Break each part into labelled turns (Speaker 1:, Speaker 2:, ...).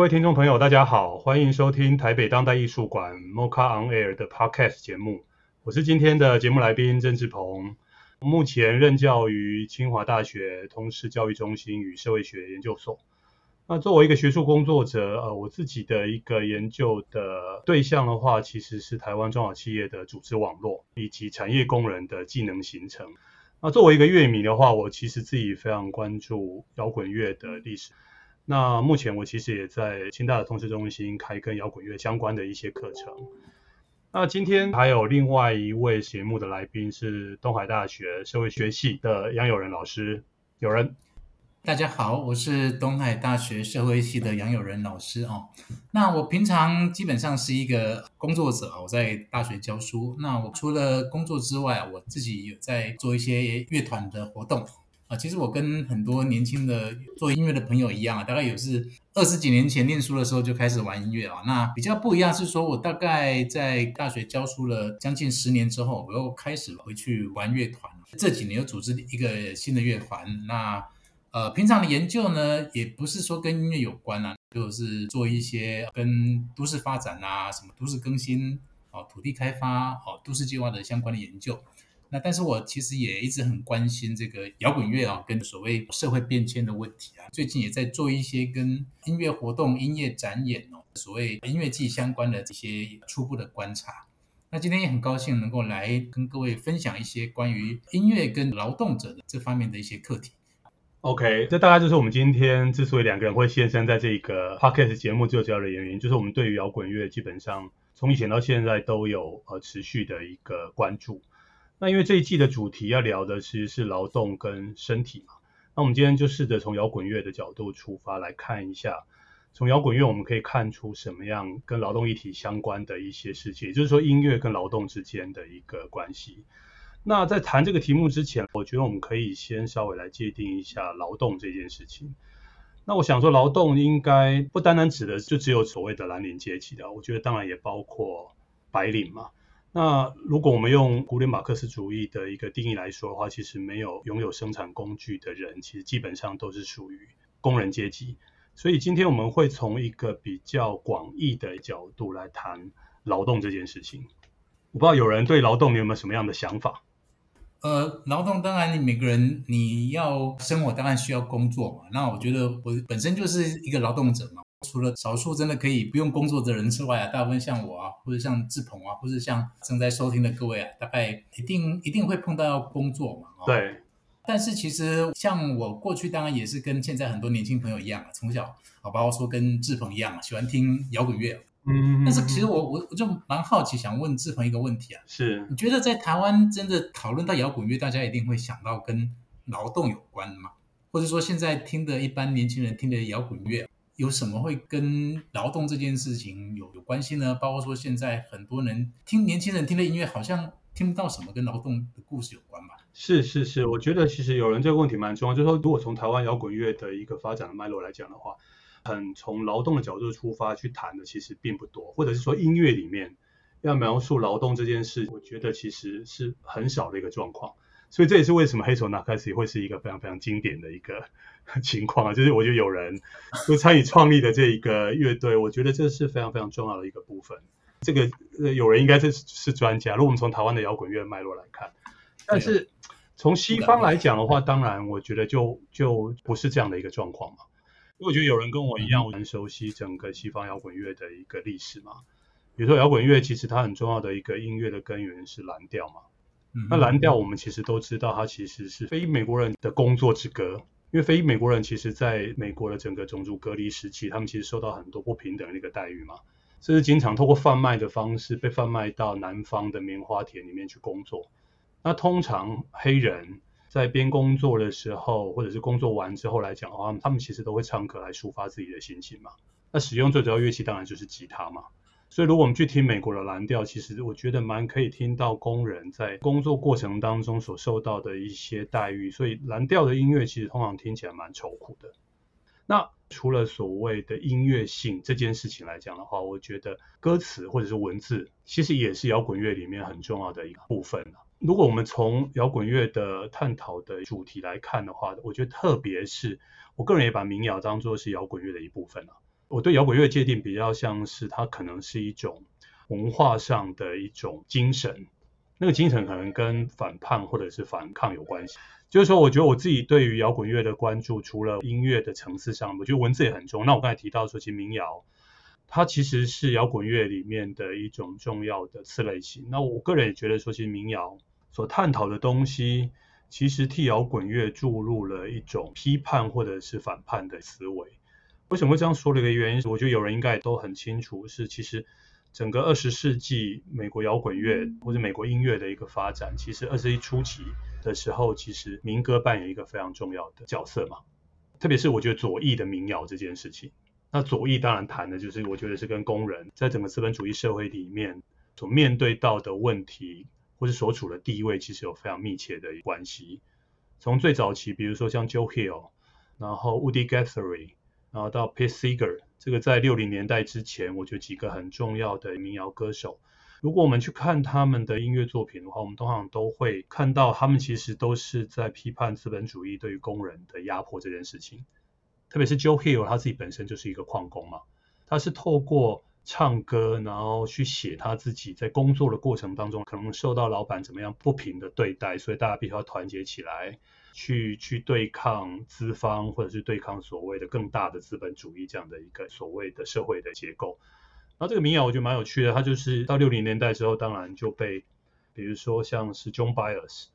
Speaker 1: 各位听众朋友，大家好，欢迎收听台北当代艺术馆 MoCA on Air 的 Podcast 节目。我是今天的节目来宾郑志鹏，目前任教于清华大学通识教育中心与社会学研究所。那作为一个学术工作者，呃，我自己的一个研究的对象的话，其实是台湾中小企业的组织网络以及产业工人的技能形成。那作为一个乐迷的话，我其实自己非常关注摇滚乐的历史。那目前我其实也在清大的通识中心开跟摇滚乐相关的一些课程。那今天还有另外一位节目的来宾是东海大学社会学系的杨友仁老师，友仁。
Speaker 2: 大家好，我是东海大学社会系的杨友仁老师哦。那我平常基本上是一个工作者，我在大学教书。那我除了工作之外，我自己有在做一些乐团的活动。啊，其实我跟很多年轻的做音乐的朋友一样啊，大概也是二十几年前念书的时候就开始玩音乐啊。那比较不一样是说，我大概在大学教书了将近十年之后，我又开始回去玩乐团。这几年又组织一个新的乐团。那呃，平常的研究呢，也不是说跟音乐有关啊，就是做一些跟都市发展啊、什么都市更新、哦土地开发、哦都市计划的相关的研究。那但是我其实也一直很关心这个摇滚乐啊，跟所谓社会变迁的问题啊。最近也在做一些跟音乐活动、音乐展演哦，所谓音乐季相关的这些初步的观察。那今天也很高兴能够来跟各位分享一些关于音乐跟劳动者的这方面的一些课题。
Speaker 1: OK，这大概就是我们今天之所以两个人会现身在这个 Podcast 节目最主要的原因，就是我们对于摇滚乐基本上从以前到现在都有呃持续的一个关注。那因为这一季的主题要聊的其实是劳动跟身体嘛，那我们今天就试着从摇滚乐的角度出发来看一下，从摇滚乐我们可以看出什么样跟劳动议题相关的一些事情，也就是说音乐跟劳动之间的一个关系。那在谈这个题目之前，我觉得我们可以先稍微来界定一下劳动这件事情。那我想说，劳动应该不单单指的就只有所谓的蓝领阶级的，我觉得当然也包括白领嘛。那如果我们用古典马克思主义的一个定义来说的话，其实没有拥有生产工具的人，其实基本上都是属于工人阶级。所以今天我们会从一个比较广义的角度来谈劳动这件事情。我不知道有人对劳动你有没有什么样的想法？
Speaker 2: 呃，劳动当然你每个人你要生活当然需要工作嘛。那我觉得我本身就是一个劳动者嘛。除了少数真的可以不用工作的人之外啊，大部分像我啊，或者像志鹏啊，或者像正在收听的各位啊，大概一定一定会碰到要工作嘛。哦、
Speaker 1: 对。
Speaker 2: 但是其实像我过去当然也是跟现在很多年轻朋友一样啊，从小啊，包括说跟志鹏一样啊，喜欢听摇滚乐。嗯。但是其实我我我就蛮好奇，想问志鹏一个问题啊。
Speaker 1: 是。
Speaker 2: 你觉得在台湾真的讨论到摇滚乐，大家一定会想到跟劳动有关吗？或者说现在听的一般年轻人听的摇滚乐？有什么会跟劳动这件事情有有关系呢？包括说现在很多人听年轻人听的音乐，好像听不到什么跟劳动的故事有关吧？
Speaker 1: 是是是，我觉得其实有人这个问题蛮重要，就是说如果从台湾摇滚乐的一个发展的脉络来讲的话，很从劳动的角度出发去谈的其实并不多，或者是说音乐里面要描述劳动这件事，我觉得其实是很少的一个状况。所以这也是为什么黑手拿开始会是一个非常非常经典的一个 情况啊，就是我觉得有人就参与创立的这一个乐队，我觉得这是非常非常重要的一个部分。这个呃有人应该是是专家，如果我们从台湾的摇滚乐脉络来看，但是从西方来讲的话，当然我觉得就就不是这样的一个状况嘛。因为我觉得有人跟我一样，我很熟悉整个西方摇滚乐的一个历史嘛。比如说摇滚乐其实它很重要的一个音乐的根源是蓝调嘛。那蓝调我们其实都知道，它其实是非裔美国人的工作之歌。因为非裔美国人其实在美国的整个种族隔离时期，他们其实受到很多不平等的一个待遇嘛。甚至经常透过贩卖的方式被贩卖到南方的棉花田里面去工作。那通常黑人在边工作的时候，或者是工作完之后来讲的话，他们其实都会唱歌来抒发自己的心情嘛。那使用最主要乐器当然就是吉他嘛。所以如果我们去听美国的蓝调，其实我觉得蛮可以听到工人在工作过程当中所受到的一些待遇。所以蓝调的音乐其实通常听起来蛮愁苦的。那除了所谓的音乐性这件事情来讲的话，我觉得歌词或者是文字，其实也是摇滚乐里面很重要的一个部分。如果我们从摇滚乐的探讨的主题来看的话，我觉得特别是我个人也把民谣当作是摇滚乐的一部分了。我对摇滚乐界定比较像是它可能是一种文化上的一种精神，那个精神可能跟反叛或者是反抗有关系。就是说，我觉得我自己对于摇滚乐的关注，除了音乐的层次上，我觉得文字也很重。那我刚才提到说，其实民谣它其实是摇滚乐里面的一种重要的次类型。那我个人也觉得说，其实民谣所探讨的东西，其实替摇滚乐注入了一种批判或者是反叛的思维。为什么会这样说的一个原因，我觉得有人应该都很清楚，是其实整个二十世纪美国摇滚乐或者美国音乐的一个发展，其实二十一初期。的时候，其实民歌扮演一个非常重要的角色嘛，特别是我觉得左翼的民谣这件事情。那左翼当然谈的就是，我觉得是跟工人在整个资本主义社会里面所面对到的问题，或是所处的地位，其实有非常密切的关系。从最早期，比如说像 Joe Hill，然后 Woody Guthrie，然后到 Pete Seeger，这个在六零年代之前，我觉得几个很重要的民谣歌手。如果我们去看他们的音乐作品的话，我们通常都会看到他们其实都是在批判资本主义对于工人的压迫这件事情。特别是 Joe Hill 他自己本身就是一个矿工嘛，他是透过唱歌，然后去写他自己在工作的过程当中可能受到老板怎么样不平的对待，所以大家必须要团结起来，去去对抗资方，或者是对抗所谓的更大的资本主义这样的一个所谓的社会的结构。然后这个民谣我觉得蛮有趣的，它就是到六零年代之后，当然就被，比如说像是 Joan Baez、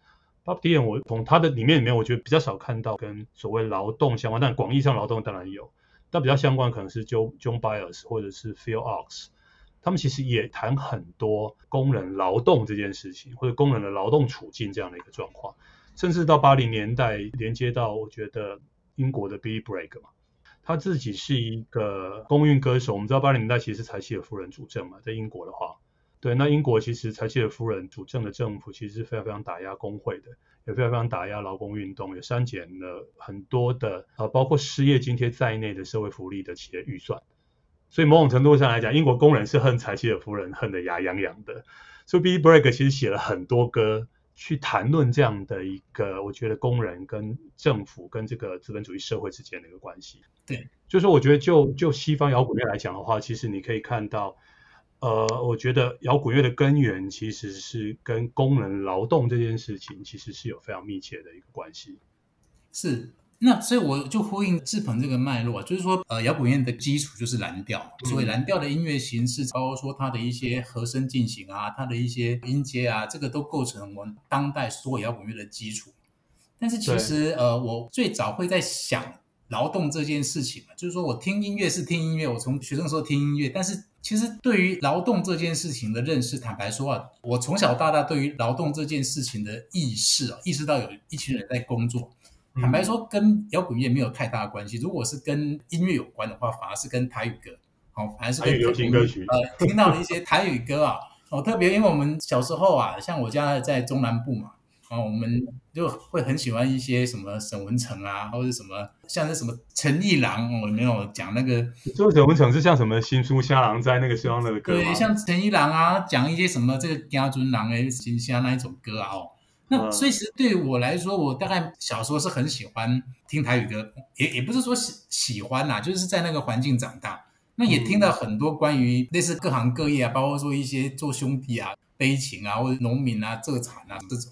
Speaker 1: Bob Dylan，我从他的里面里面，我觉得比较少看到跟所谓劳动相关，但广义上劳动当然有，但比较相关可能是 Joan Joan Baez 或者是 Phil Ox，他们其实也谈很多工人劳动这件事情，或者工人的劳动处境这样的一个状况，甚至到八零年代连接到我觉得英国的 be Bragg 嘛。他自己是一个公运歌手，我们知道八零年代其实是柴契尔夫人主政嘛，在英国的话，对，那英国其实柴契尔夫人主政的政府其实是非常非常打压工会的，也非常非常打压劳工运动，也删减了很多的呃，包括失业津贴在内的社会福利的企业预算，所以某种程度上来讲，英国工人是恨柴契尔夫人恨得牙痒痒的，所以 Billy Bragg 其实写了很多歌。去谈论这样的一个，我觉得工人跟政府跟这个资本主义社会之间的一个关系。
Speaker 2: 对，
Speaker 1: 就是说我觉得就就西方摇滚乐来讲的话，其实你可以看到，呃，我觉得摇滚乐的根源其实是跟工人劳动这件事情其实是有非常密切的一个关系。
Speaker 2: 是。那所以我就呼应志鹏这个脉络啊，就是说，呃，摇滚乐的基础就是蓝调，所以蓝调的音乐形式，包括说它的一些和声进行啊，它的一些音阶啊，这个都构成我们当代所有摇滚乐的基础。但是其实，呃，我最早会在想劳动这件事情嘛，就是说我听音乐是听音乐，我从学生时候听音乐，但是其实对于劳动这件事情的认识，坦白说啊，我从小到大对于劳动这件事情的意识啊，意识到有一群人在工作。坦白说，跟摇滚乐没有太大的关系。如果是跟音乐有关的话，反而是跟台语歌，哦，反而是跟
Speaker 1: 流行歌曲。
Speaker 2: 呃，听到了一些台语歌啊，哦，特别因为我们小时候啊，像我家在中南部嘛，啊、哦，我们就会很喜欢一些什么沈文成啊，或者什么像是什么陈一郎，我没有讲那个。
Speaker 1: 说沈文成是像什么新书虾郎在那个希望的歌吗？
Speaker 2: 对，像陈一郎啊，讲一些什么这个家尊郎诶，新虾那一种歌啊，哦。那所以其实对我来说，我大概小时候是很喜欢听台语歌，也也不是说喜喜欢啦，就是在那个环境长大，那也听到很多关于类似各行各业啊，包括说一些做兄弟啊、悲情啊，或者农民啊、蔗产啊这种。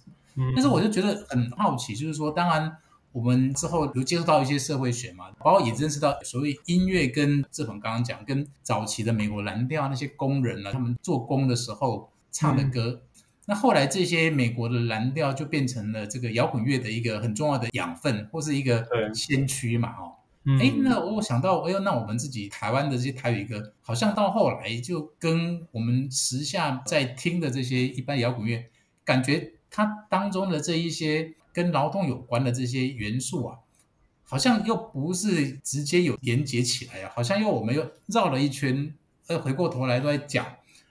Speaker 2: 但是我就觉得很好奇，就是说，当然我们之后有接触到一些社会学嘛，包括也认识到所谓音乐跟志鹏刚刚讲，跟早期的美国蓝调那些工人呢，他们做工的时候唱的歌。那后来这些美国的蓝调就变成了这个摇滚乐的一个很重要的养分，或是一个先驱嘛，哦。哎、嗯，那我想到，哎呦，那我们自己台湾的这些台语歌，好像到后来就跟我们时下在听的这些一般摇滚乐，感觉它当中的这一些跟劳动有关的这些元素啊，好像又不是直接有连接起来啊，好像又我们又绕了一圈，呃，回过头来都在讲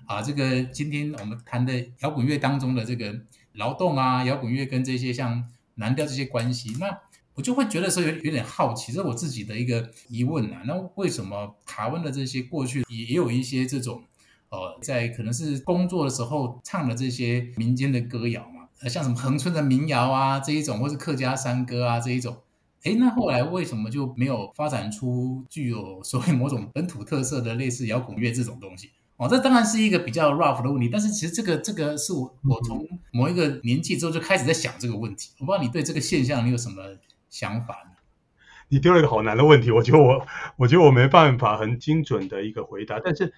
Speaker 2: 啊，这个今天我们谈的摇滚乐当中的这个劳动啊，摇滚乐跟这些像。蓝调这些关系，那我就会觉得说有有点好奇，这是我自己的一个疑问啊。那为什么卡温的这些过去也也有一些这种，呃，在可能是工作的时候唱的这些民间的歌谣嘛，呃，像什么恒春的民谣啊这一种，或是客家山歌啊这一种，哎，那后来为什么就没有发展出具有所谓某种本土特色的类似摇滚乐这种东西？哦，这当然是一个比较 rough 的问题，但是其实这个这个是我我从某一个年纪之后就开始在想这个问题。我不知道你对这个现象你有什么想法呢？
Speaker 1: 你丢了一个好难的问题，我觉得我我觉得我没办法很精准的一个回答，但是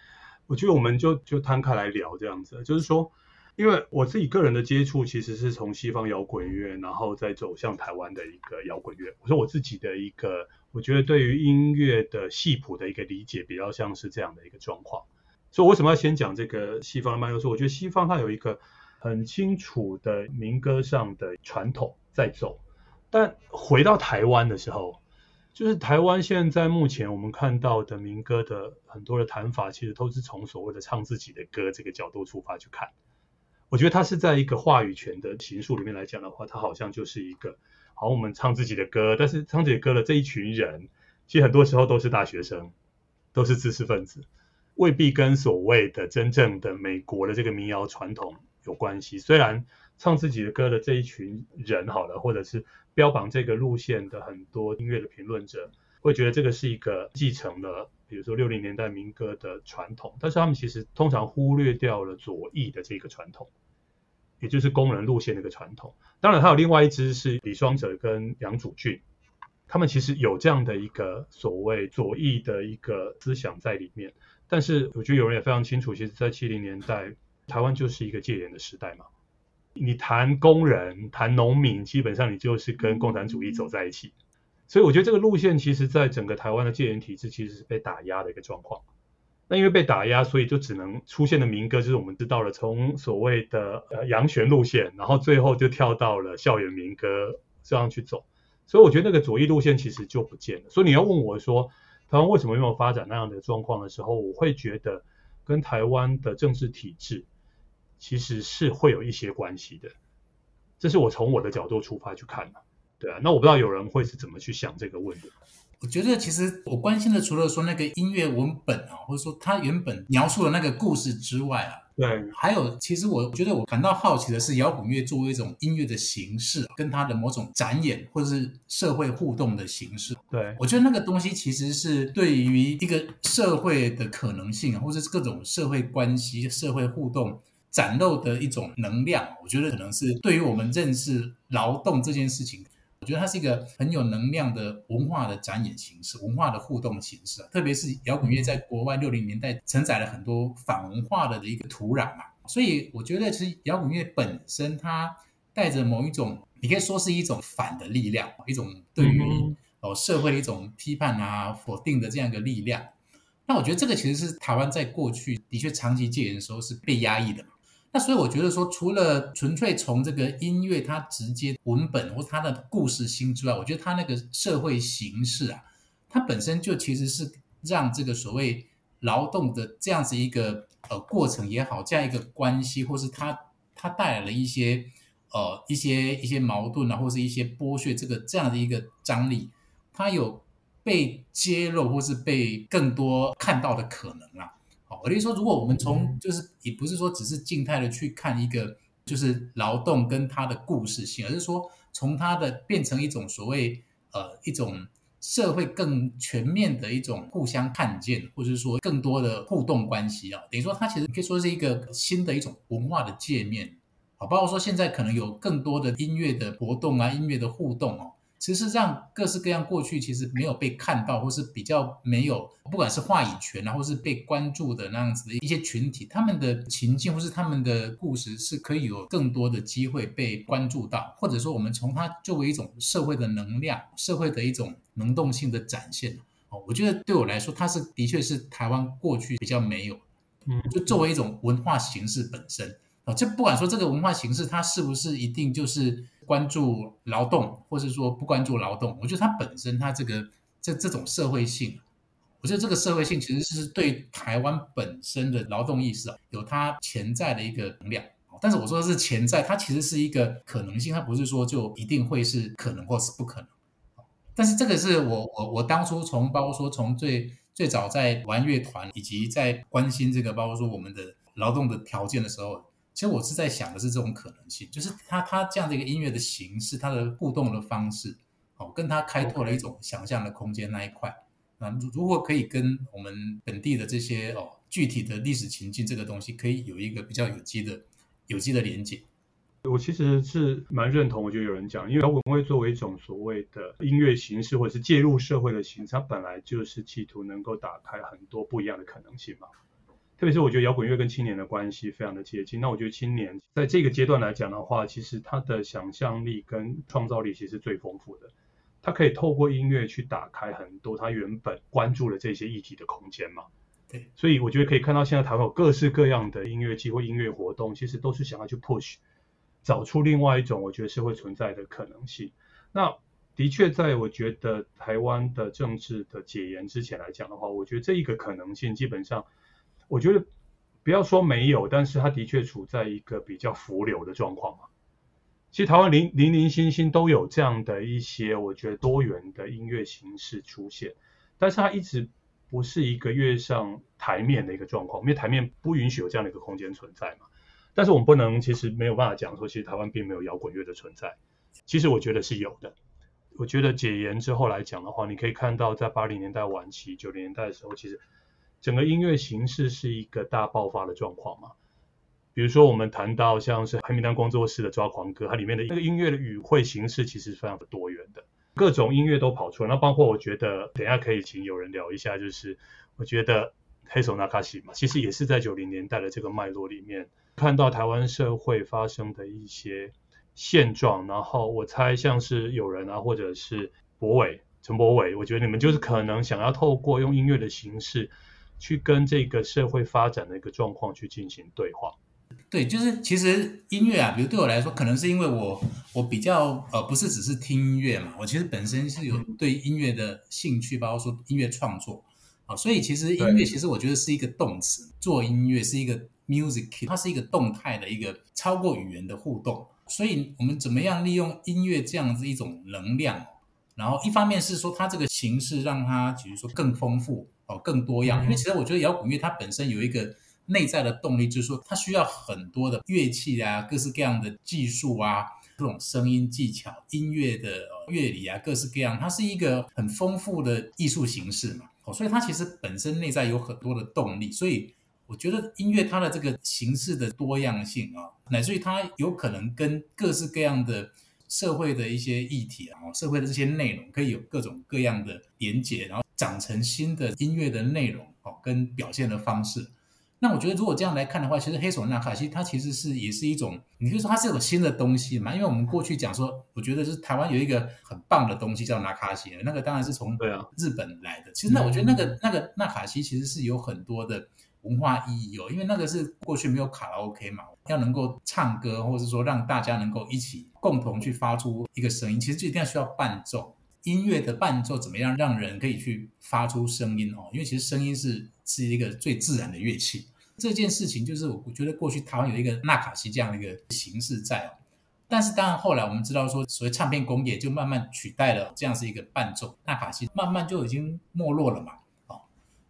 Speaker 1: 我觉得我们就就摊开来聊这样子，就是说，因为我自己个人的接触其实是从西方摇滚乐，然后再走向台湾的一个摇滚乐。我说我自己的一个，我觉得对于音乐的系谱的一个理解，比较像是这样的一个状况。所以为什么要先讲这个西方的慢？就是我觉得西方它有一个很清楚的民歌上的传统在走，但回到台湾的时候，就是台湾现在目前我们看到的民歌的很多的弹法，其实都是从所谓的唱自己的歌这个角度出发去看。我觉得它是在一个话语权的形塑里面来讲的话，它好像就是一个好，我们唱自己的歌，但是唱自己歌的这一群人，其实很多时候都是大学生，都是知识分子。未必跟所谓的真正的美国的这个民谣传统有关系。虽然唱自己的歌的这一群人好了，或者是标榜这个路线的很多音乐的评论者，会觉得这个是一个继承了，比如说六零年代民歌的传统，但是他们其实通常忽略掉了左翼的这个传统，也就是工人路线的一个传统。当然，还有另外一支是李双泽跟杨祖俊，他们其实有这样的一个所谓左翼的一个思想在里面。但是我觉得有人也非常清楚，其实，在七零年代，台湾就是一个戒严的时代嘛。你谈工人、谈农民，基本上你就是跟共产主义走在一起。所以我觉得这个路线，其实在整个台湾的戒严体制，其实是被打压的一个状况。那因为被打压，所以就只能出现的民歌，就是我们知道了，从所谓的呃杨旋路线，然后最后就跳到了校园民歌这样去走。所以我觉得那个左翼路线其实就不见了。所以你要问我说，台湾为什么没有发展那样的状况的时候，我会觉得跟台湾的政治体制其实是会有一些关系的。这是我从我的角度出发去看的，对啊。那我不知道有人会是怎么去想这个问题。
Speaker 2: 我觉得其实我关心的除了说那个音乐文本啊，或者说它原本描述的那个故事之外啊。
Speaker 1: 对，
Speaker 2: 还有，其实我觉得我感到好奇的是，摇滚乐作为一种音乐的形式，跟它的某种展演或者是社会互动的形式。
Speaker 1: 对，
Speaker 2: 我觉得那个东西其实是对于一个社会的可能性，或者是各种社会关系、社会互动展露的一种能量。我觉得可能是对于我们认识劳动这件事情。我觉得它是一个很有能量的文化的展演形式，文化的互动形式啊，特别是摇滚乐在国外六零年代承载了很多反文化的的一个土壤嘛，所以我觉得其实摇滚乐本身它带着某一种，你可以说是一种反的力量，一种对于哦社会的一种批判啊、否定的这样一个力量。那我觉得这个其实是台湾在过去的确长期戒严的时候是被压抑的嘛。那所以我觉得说，除了纯粹从这个音乐它直接文本或它的故事性之外，我觉得它那个社会形式啊，它本身就其实是让这个所谓劳动的这样子一个呃过程也好，这样一个关系，或是它它带来了一些呃一些一些矛盾啊，或是一些剥削，这个这样的一个张力，它有被揭露或是被更多看到的可能啊。我的意思说，如果我们从就是也不是说只是静态的去看一个就是劳动跟它的故事性，而是说从它的变成一种所谓呃一种社会更全面的一种互相看见，或者是说更多的互动关系啊，等于说它其实可以说是一个新的一种文化的界面，好，包括说现在可能有更多的音乐的活动啊，音乐的互动哦。其实让各式各样过去其实没有被看到，或是比较没有，不管是话语权啊，或是被关注的那样子的一些群体，他们的情境或是他们的故事是可以有更多的机会被关注到，或者说我们从它作为一种社会的能量、社会的一种能动性的展现。哦，我觉得对我来说，它是的确是台湾过去比较没有，嗯，就作为一种文化形式本身啊，就不管说这个文化形式它是不是一定就是。关注劳动，或是说不关注劳动，我觉得它本身它这个这这种社会性，我觉得这个社会性其实是对台湾本身的劳动意识啊，有它潜在的一个能量。但是我说的是潜在，它其实是一个可能性，它不是说就一定会是可能或是不可能。但是这个是我我我当初从包括说从最最早在玩乐团，以及在关心这个包括说我们的劳动的条件的时候。其实我是在想的是这种可能性，就是他他这样的一个音乐的形式，他的互动的方式，哦，跟他开拓了一种想象的空间那一块，那如如果可以跟我们本地的这些哦具体的历史情境这个东西，可以有一个比较有机的有机的连接。
Speaker 1: 我其实是蛮认同，我觉得有人讲，因为摇滚乐作为一种所谓的音乐形式，或者是介入社会的形式，它本来就是企图能够打开很多不一样的可能性嘛。特别是我觉得摇滚乐跟青年的关系非常的接近。那我觉得青年在这个阶段来讲的话，其实他的想象力跟创造力其实是最丰富的。他可以透过音乐去打开很多他原本关注的这些议题的空间嘛。对。所以我觉得可以看到现在台湾有各式各样的音乐机或音乐活动，其实都是想要去 push，找出另外一种我觉得是会存在的可能性。那的确，在我觉得台湾的政治的解严之前来讲的话，我觉得这一个可能性基本上。我觉得不要说没有，但是它的确处在一个比较浮流的状况嘛。其实台湾零零零星星都有这样的一些我觉得多元的音乐形式出现，但是它一直不是一个跃上台面的一个状况，因为台面不允许有这样的一个空间存在嘛。但是我们不能其实没有办法讲说，其实台湾并没有摇滚乐的存在。其实我觉得是有的。我觉得解严之后来讲的话，你可以看到在八零年代晚期、九零年代的时候，其实。整个音乐形式是一个大爆发的状况嘛？比如说我们谈到像是黑名单工作室的抓狂歌，它里面的那个音乐的语汇形式其实非常的多元的，各种音乐都跑出来。那包括我觉得等下可以请有人聊一下，就是我觉得黑手那卡西嘛，其实也是在九零年代的这个脉络里面看到台湾社会发生的一些现状。然后我猜像是有人啊，或者是博伟、陈博伟，我觉得你们就是可能想要透过用音乐的形式。去跟这个社会发展的一个状况去进行对话。
Speaker 2: 对，就是其实音乐啊，比如对我来说，可能是因为我我比较呃不是只是听音乐嘛，我其实本身是有对音乐的兴趣，包括说音乐创作啊，所以其实音乐其实我觉得是一个动词，做音乐是一个 music，它是一个动态的一个超过语言的互动。所以我们怎么样利用音乐这样子一种能量，然后一方面是说它这个形式让它比如说更丰富。哦，更多样，因为其实我觉得摇滚乐它本身有一个内在的动力，就是说它需要很多的乐器啊，各式各样的技术啊，这种声音技巧、音乐的乐理啊，各式各样，它是一个很丰富的艺术形式嘛。哦，所以它其实本身内在有很多的动力，所以我觉得音乐它的这个形式的多样性啊，乃至于它有可能跟各式各样的社会的一些议题啊，社会的这些内容可以有各种各样的连接，然后。长成新的音乐的内容哦，跟表现的方式。那我觉得，如果这样来看的话，其实黑手纳卡西它其实是也是一种，你可以说它是一种新的东西嘛。因为我们过去讲说，我觉得是台湾有一个很棒的东西叫纳卡西，那个当然是从日本来的。其实那我觉得那个那个纳卡西其实是有很多的文化意义哦，因为那个是过去没有卡拉 OK 嘛，要能够唱歌，或者是说让大家能够一起共同去发出一个声音，其实就一定要需要伴奏。音乐的伴奏怎么样让人可以去发出声音哦？因为其实声音是是一个最自然的乐器。这件事情就是我觉得过去台湾有一个纳卡西这样的一个形式在哦，但是当然后来我们知道说，所谓唱片工业就慢慢取代了这样是一个伴奏，纳卡西慢慢就已经没落了嘛。哦，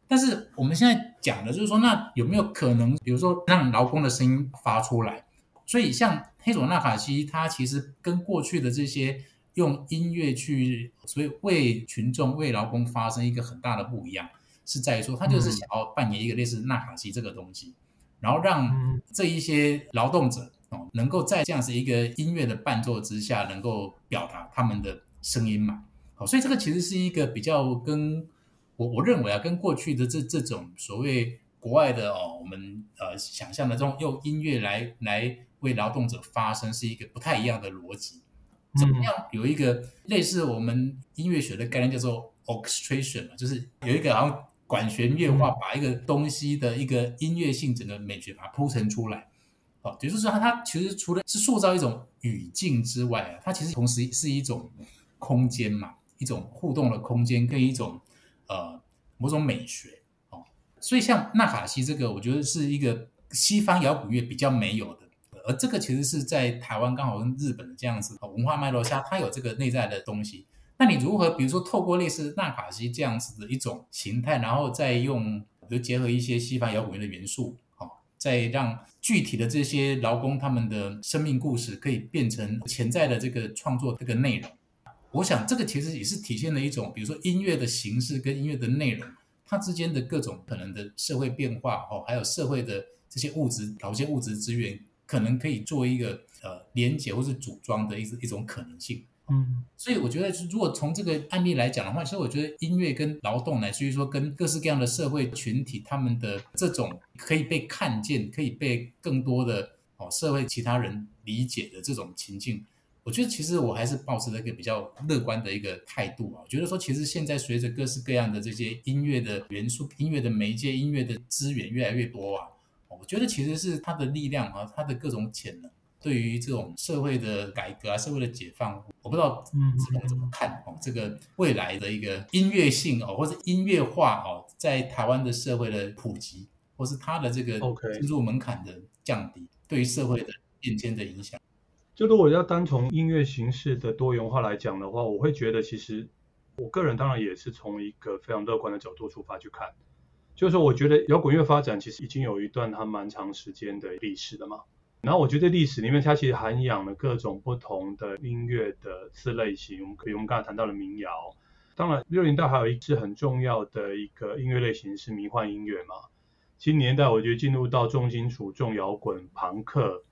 Speaker 2: 但是我们现在讲的就是说，那有没有可能，比如说让劳工的声音发出来？所以像黑手纳卡西，它其实跟过去的这些。用音乐去，所以为群众、为劳工发生，一个很大的不一样，是在于说，他就是想要扮演一个类似纳卡西这个东西，然后让这一些劳动者哦，能够在这样子一个音乐的伴奏之下，能够表达他们的声音嘛。好，所以这个其实是一个比较跟我我认为啊，跟过去的这这种所谓国外的哦，我们呃想象的这种用音乐来来为劳动者发声，是一个不太一样的逻辑。怎么样有一个类似我们音乐学的概念叫做 orchestration 嘛，就是有一个好像管弦乐化，把一个东西的一个音乐性整个美学把它铺陈出来。哦，也就是说它它其实除了是塑造一种语境之外啊，它其实同时是一种空间嘛。一种互动的空间跟一种呃某种美学哦，所以像纳卡西这个，我觉得是一个西方摇滚乐比较没有的，而这个其实是在台湾刚好跟日本的这样子文化脉络下，它有这个内在的东西。那你如何比如说透过类似纳卡西这样子的一种形态，然后再用比如结合一些西方摇滚乐的元素，哦，再让具体的这些劳工他们的生命故事可以变成潜在的这个创作这个内容。我想这个其实也是体现了一种，比如说音乐的形式跟音乐的内容，它之间的各种可能的社会变化哦，还有社会的这些物质，某些物质资源，可能可以做一个呃连接或是组装的一一种可能性。嗯，所以我觉得，如果从这个案例来讲的话，其实我觉得音乐跟劳动，乃至于说跟各式各样的社会群体，他们的这种可以被看见，可以被更多的哦社会其他人理解的这种情境。我觉得其实我还是保持了一个比较乐观的一个态度啊。我觉得说，其实现在随着各式各样的这些音乐的元素、音乐的媒介、音乐的资源越来越多啊，我觉得其实是他的力量啊，他的各种潜能，对于这种社会的改革啊、社会的解放，我不知道志鹏怎么看哦。这个未来的一个音乐性哦，或者音乐化哦，在台湾的社会的普及，或是它的这个进入门槛的降低，对于社会的变迁的影响。
Speaker 1: 就如果要单从音乐形式的多元化来讲的话，我会觉得其实我个人当然也是从一个非常乐观的角度出发去看，就是说我觉得摇滚乐发展其实已经有一段还蛮长时间的历史了嘛。然后我觉得历史里面它其实涵养了各种不同的音乐的次类型，我们可以我们刚才谈到了民谣，当然六零代还有一支很重要的一个音乐类型是迷幻音乐嘛。七零年代我觉得进入到重金属、重摇滚、庞克。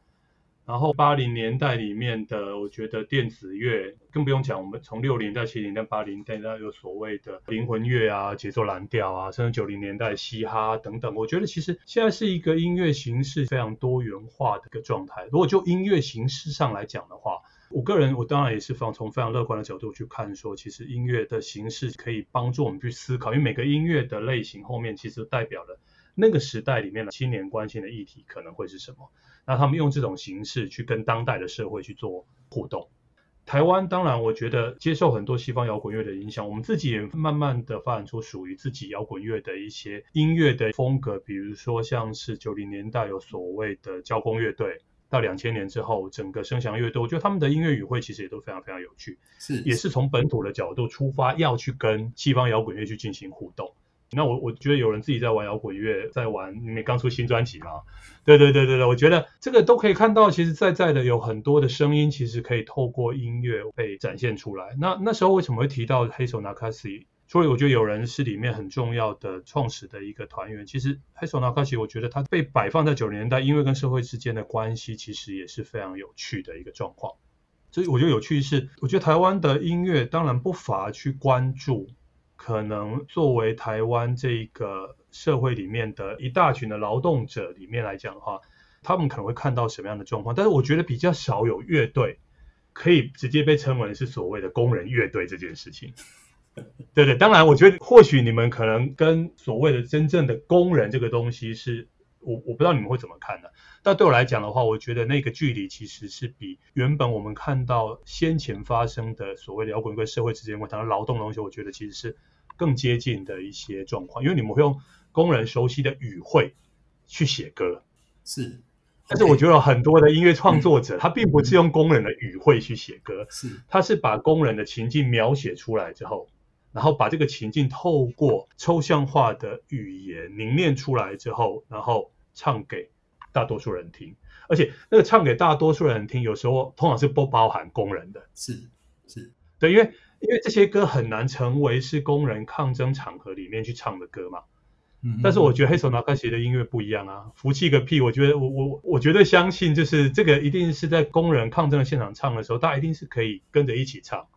Speaker 1: 然后八零年代里面的，我觉得电子乐更不用讲。我们从六零代、七零代、八零代，那有所谓的灵魂乐啊、节奏蓝调啊，甚至九零年代嘻哈等等。我觉得其实现在是一个音乐形式非常多元化的一个状态。如果就音乐形式上来讲的话，我个人我当然也是从从非常乐观的角度去看，说其实音乐的形式可以帮助我们去思考，因为每个音乐的类型后面其实代表了那个时代里面的青年关心的议题可能会是什么。那他们用这种形式去跟当代的社会去做互动。台湾当然，我觉得接受很多西方摇滚乐的影响，我们自己也慢慢的发展出属于自己摇滚乐的一些音乐的风格，比如说像是九零年代有所谓的交工乐队，到两千年之后整个声响乐队，我觉得他们的音乐语汇其实也都非常非常有趣，是也是从本土的角度出发，要去跟西方摇滚乐去进行互动。那我我觉得有人自己在玩摇滚乐，在玩，因为刚出新专辑嘛，对对对对对，我觉得这个都可以看到，其实在在的有很多的声音，其实可以透过音乐被展现出来。那那时候为什么会提到黑手拿卡西？所以我觉得有人是里面很重要的创始的一个团员。其实黑手拿卡西，我觉得他被摆放在九零年代，音乐跟社会之间的关系，其实也是非常有趣的一个状况。所以我觉得有趣是，我觉得台湾的音乐当然不乏去关注。可能作为台湾这个社会里面的一大群的劳动者里面来讲的话，他们可能会看到什么样的状况？但是我觉得比较少有乐队可以直接被称为是所谓的工人乐队这件事情。对对，当然我觉得或许你们可能跟所谓的真正的工人这个东西是，我我不知道你们会怎么看呢？但对我来讲的话，我觉得那个距离其实是比原本我们看到先前发生的所谓的摇滚跟社会之间我谈到劳动的东西，我觉得其实是。更接近的一些状况，因为你们会用工人熟悉的语汇去写歌，
Speaker 2: 是。
Speaker 1: 但是我觉得很多的音乐创作者，嗯、他并不是用工人的语汇去写歌，
Speaker 2: 是。
Speaker 1: 他是把工人的情境描写出来之后，然后把这个情境透过抽象化的语言凝练出来之后，然后唱给大多数人听。而且那个唱给大多数人听，有时候通常是不包含工人的，
Speaker 2: 是是。
Speaker 1: 对，因为。因为这些歌很难成为是工人抗争场合里面去唱的歌嘛，嗯，但是我觉得黑手拿卡西的音乐不一样啊，服气个屁！我觉得我我我绝对相信，就是这个一定是在工人抗争的现场唱的时候，大家一定是可以跟着一起唱，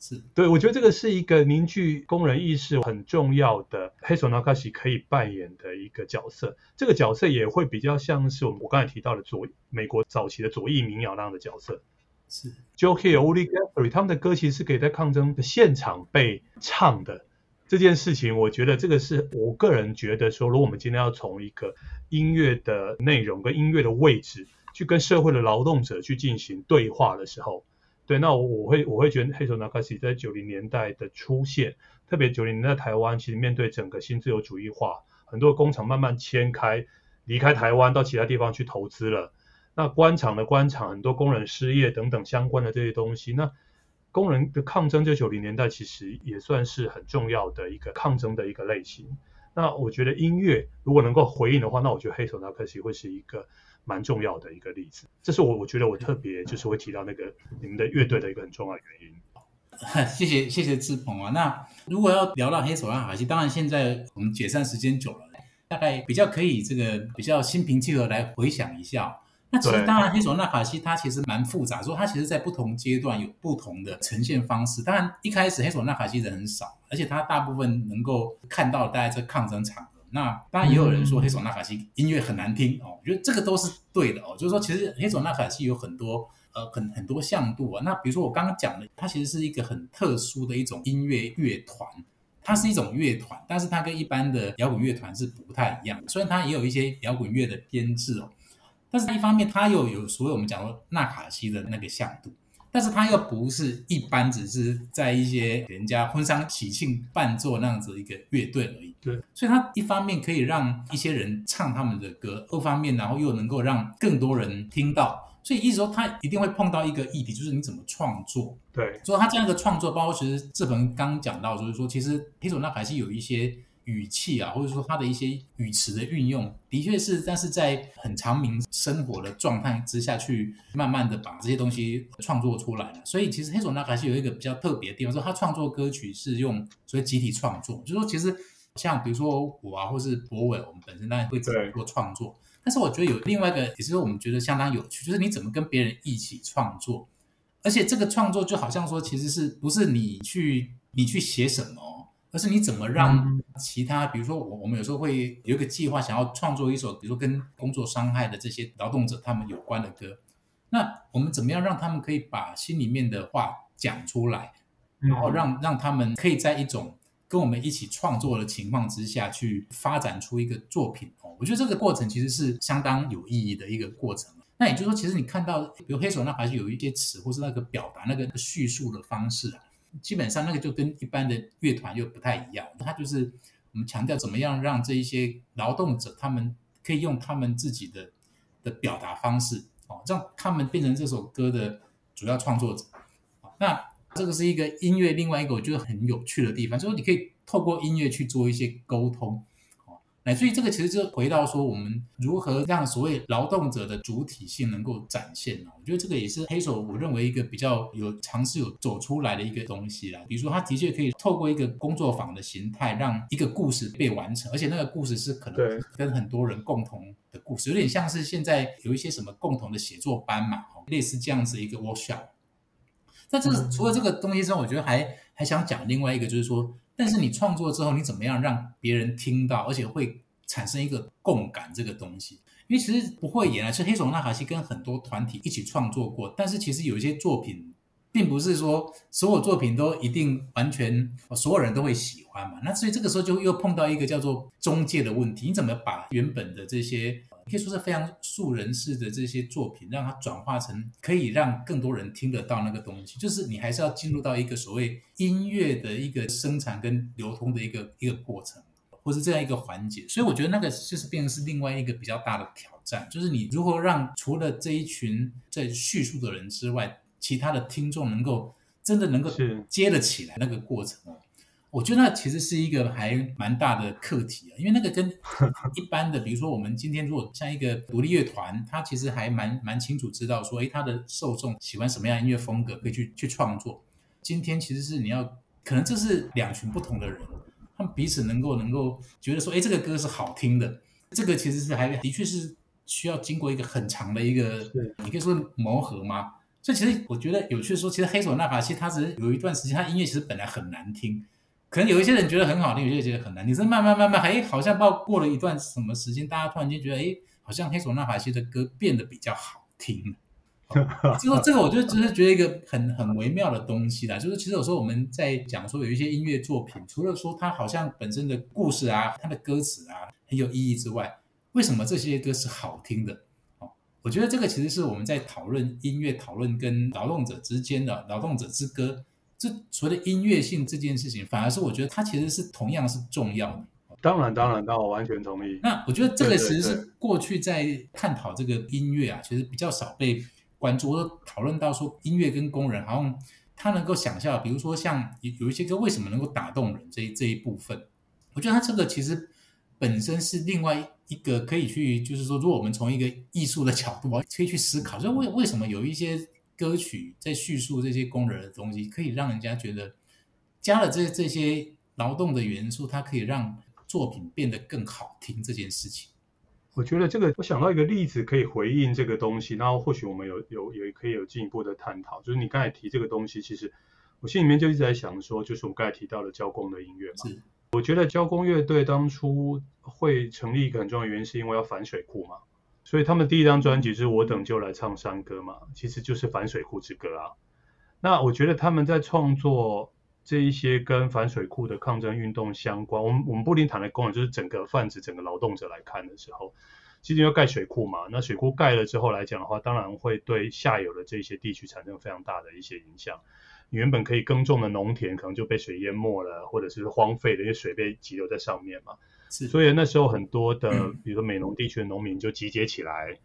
Speaker 2: 是
Speaker 1: 对，我觉得这个是一个凝聚工人意识很重要的黑手那卡西可以扮演的一个角色。这个角色也会比较像是我们我刚才提到的左美国早期的左翼民谣那样的角色。
Speaker 2: 是
Speaker 1: Joe Hill、Woody Guthrie 他们的歌其实是可以在抗争的现场被唱的。这件事情，我觉得这个是我个人觉得说，如果我们今天要从一个音乐的内容跟音乐的位置去跟社会的劳动者去进行对话的时候，对，那我我会我会觉得黑手那卡西在九零年代的出现，特别九零年代台湾，其实面对整个新自由主义化，很多工厂慢慢迁开，离开台湾到其他地方去投资了，那官场的官场，很多工人失业等等相关的这些东西，那。工人的抗争，在九零年代其实也算是很重要的一个抗争的一个类型。那我觉得音乐如果能够回应的话，那我觉得黑手那卡西会是一个蛮重要的一个例子。这是我我觉得我特别就是会提到那个你们的乐队的一个很重要的原因。
Speaker 2: 谢谢谢谢志鹏啊。那如果要聊到黑手那卡西，当然现在我们解散时间久了，大概比较可以这个比较心平气和来回想一下。那其实当然，黑手纳卡西它其实蛮复杂，说它其实在不同阶段有不同的呈现方式。当然一开始黑手纳卡西人很少，而且它大部分能够看到大家在抗争场合。那当然也有人说黑手纳卡西音乐很难听哦，我觉得这个都是对的哦。就是说，其实黑手纳卡西有很多呃很很多向度啊。那比如说我刚刚讲的，它其实是一个很特殊的一种音乐乐团，它是一种乐团，但是它跟一般的摇滚乐团是不太一样的。虽然它也有一些摇滚乐的编制哦。但是，一方面，它又有所谓我们讲说纳卡西的那个向度，但是它又不是一般只是在一些人家婚丧喜庆伴奏那样子一个乐队而已。
Speaker 1: 对，
Speaker 2: 所以它一方面可以让一些人唱他们的歌，二方面然后又能够让更多人听到。所以意思说，他一定会碰到一个议题，就是你怎么创作。
Speaker 1: 对，
Speaker 2: 所以他这样一个创作，包括其实志鹏刚讲到，就是说，其实黑手纳卡西有一些。语气啊，或者说他的一些语词的运用，的确是，但是在很长民生活的状态之下去，慢慢的把这些东西创作出来了。所以其实黑手那还是有一个比较特别的地方，说他创作歌曲是用所谓集体创作，就是说其实像比如说我啊，或是博伟，我们本身当然会自己做创作，但是我觉得有另外一个，也是我们觉得相当有趣，就是你怎么跟别人一起创作，而且这个创作就好像说，其实是不是你去你去写什么？而是你怎么让其他，比如说我，我们有时候会有一个计划，想要创作一首，比如说跟工作伤害的这些劳动者他们有关的歌。那我们怎么样让他们可以把心里面的话讲出来，然后让让他们可以在一种跟我们一起创作的情况之下去发展出一个作品哦？我觉得这个过程其实是相当有意义的一个过程。那也就是说，其实你看到，比如黑手那还是有一些词，或是那个表达那个叙述的方式啊。基本上那个就跟一般的乐团又不太一样，它就是我们强调怎么样让这一些劳动者他们可以用他们自己的的表达方式哦，让他们变成这首歌的主要创作者。那这个是一个音乐，另外一个我觉得很有趣的地方，就是你可以透过音乐去做一些沟通。乃至于这个其实就回到说，我们如何让所谓劳动者的主体性能够展现呢？我觉得这个也是黑手我认为一个比较有尝试有走出来的一个东西啦。比如说，他的确可以透过一个工作坊的形态，让一个故事被完成，而且那个故事是可能跟很多人共同的故事，有点像是现在有一些什么共同的写作班嘛，类似这样子一个 workshop。那这个除了这个东西之外，我觉得还还想讲另外一个，就是说。但是你创作之后，你怎么样让别人听到，而且会产生一个共感这个东西？因为其实不会演啊，其实黑手纳卡西跟很多团体一起创作过，但是其实有一些作品，并不是说所有作品都一定完全所有人都会喜欢嘛。那所以这个时候就又碰到一个叫做中介的问题，你怎么把原本的这些？可以说是非常素人式的这些作品，让它转化成可以让更多人听得到那个东西。就是你还是要进入到一个所谓音乐的一个生产跟流通的一个一个过程，或是这样一个环节。所以我觉得那个就是变成是另外一个比较大的挑战，就是你如何让除了这一群在叙述的人之外，其他的听众能够真的能够接得起来那个过程。我觉得那其实是一个还蛮大的课题啊，因为那个跟一般的，比如说我们今天如果像一个独立乐团，他其实还蛮蛮清楚知道说，诶，他的受众喜欢什么样音乐风格，可以去去创作。今天其实是你要，可能这是两群不同的人，他们彼此能够能够觉得说，诶，这个歌是好听的，这个其实是还的确是需要经过一个很长的一个，你可以说磨合吗？所以其实我觉得有趣的说，其实黑手纳法西他只是有一段时间，他音乐其实本来很难听，可能有一些人觉得很好听，有些人觉得很难你。是慢慢慢慢，哎，好像不知道过了一段什么时间，大家突然间觉得，哎，好像黑手纳法西的歌变得比较好听。就说这个，我就只是觉得一个很很微妙的东西啦。就是其实有时候我们在讲说有一些音乐作品，除了说它好像本身的故事啊、它的歌词啊很有意义之外，为什么这些歌是好听的？我觉得这个其实是我们在讨论音乐、讨论跟劳动者之间的劳动者之歌，这所谓的音乐性这件事情，反而是我觉得它其实是同样是重要的。
Speaker 1: 当然，当然，那我完全同意。
Speaker 2: 那我觉得这个其实是过去在探讨这个音乐啊，其实比较少被关注。我讨论到说音乐跟工人，好像他能够想象，比如说像有有一些歌为什么能够打动人这一这一部分，我觉得他这个其实本身是另外。一个可以去，就是说，如果我们从一个艺术的角度，可以去思考，就为为什么有一些歌曲在叙述这些工人的东西，可以让人家觉得加了这这些劳动的元素，它可以让作品变得更好听这件事情。
Speaker 1: 我觉得这个，我想到一个例子可以回应这个东西，然后或许我们有有也可以有进一步的探讨。就是你刚才提这个东西，其实我心里面就一直在想说，就是我们刚才提到的交工的音乐嘛。是。我觉得交工乐队当初会成立一个很重要的原因，是因为要反水库嘛，所以他们第一张专辑是我等就来唱山歌嘛，其实就是反水库之歌啊。那我觉得他们在创作这一些跟反水库的抗争运动相关，我们我们不一定谈的工人，就是整个泛指整个劳动者来看的时候，其实要盖水库嘛，那水库盖了之后来讲的话，当然会对下游的这些地区产生非常大的一些影响。原本可以耕种的农田可能就被水淹没了，或者是荒废的，因为水被积留在上面嘛。是。所以那时候很多的，比如说美浓地区的农民就集结起来，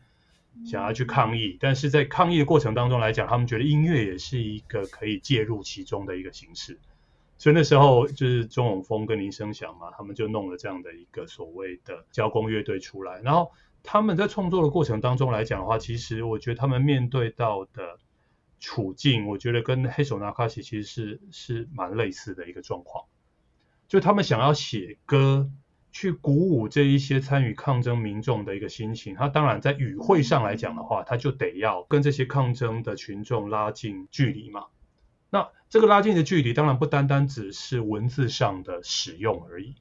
Speaker 1: 嗯、想要去抗议。但是在抗议的过程当中来讲，他们觉得音乐也是一个可以介入其中的一个形式。所以那时候就是钟永峰跟林声祥嘛，他们就弄了这样的一个所谓的交工乐队出来。然后他们在创作的过程当中来讲的话，其实我觉得他们面对到的。处境，我觉得跟黑手纳卡西其实是是蛮类似的一个状况，就他们想要写歌去鼓舞这一些参与抗争民众的一个心情，他当然在语汇上来讲的话，他就得要跟这些抗争的群众拉近距离嘛。那这个拉近的距离，当然不单单只是文字上的使用而已，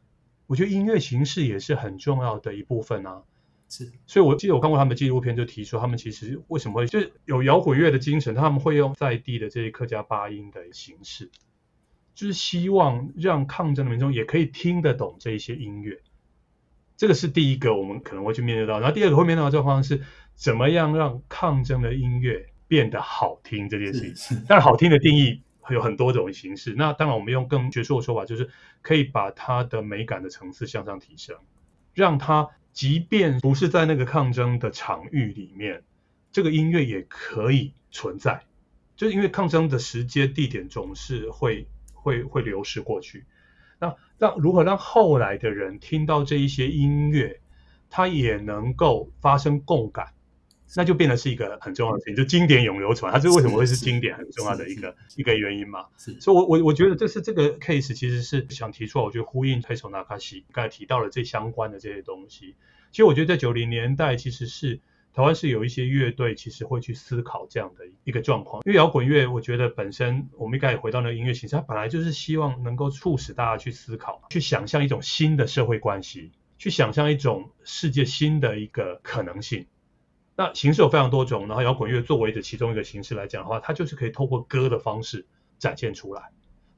Speaker 1: 我觉得音乐形式也是很重要的一部分啊。是，所以我记得我看过他们纪录片，就提出他们其实为什么会就是有摇滚乐的精神，他们会用在地的这些客家八音的形式，就是希望让抗争的民众也可以听得懂这一些音乐。这个是第一个我们可能会去面对到，然后第二个会面对到这个方式是怎么样让抗争的音乐变得好听这件事情。但是好听的定义有很多种形式，那当然我们用更学术的说法，就是可以把它的美感的层次向上提升，让它。即便不是在那个抗争的场域里面，这个音乐也可以存在，就是因为抗争的时间地点总是会会会流失过去。那让如何让后来的人听到这一些音乐，他也能够发生共感？那就变得是一个很重要的事情，就经典永流传，它这为什么会是经典很重要的一个一个原因嘛？所以我我我觉得这是这个 case 其实是想提出来，我觉得呼应黑手纳卡西刚才提到了这相关的这些东西。其实我觉得在九零年代，其实是台湾是有一些乐队其实会去思考这样的一个状况，因为摇滚乐我觉得本身我们应该也回到那个音乐形式，它本来就是希望能够促使大家去思考，去想象一种新的社会关系，去想象一种世界新的一个可能性。那形式有非常多种，然后摇滚乐作为的其中一个形式来讲的话，它就是可以透过歌的方式展现出来，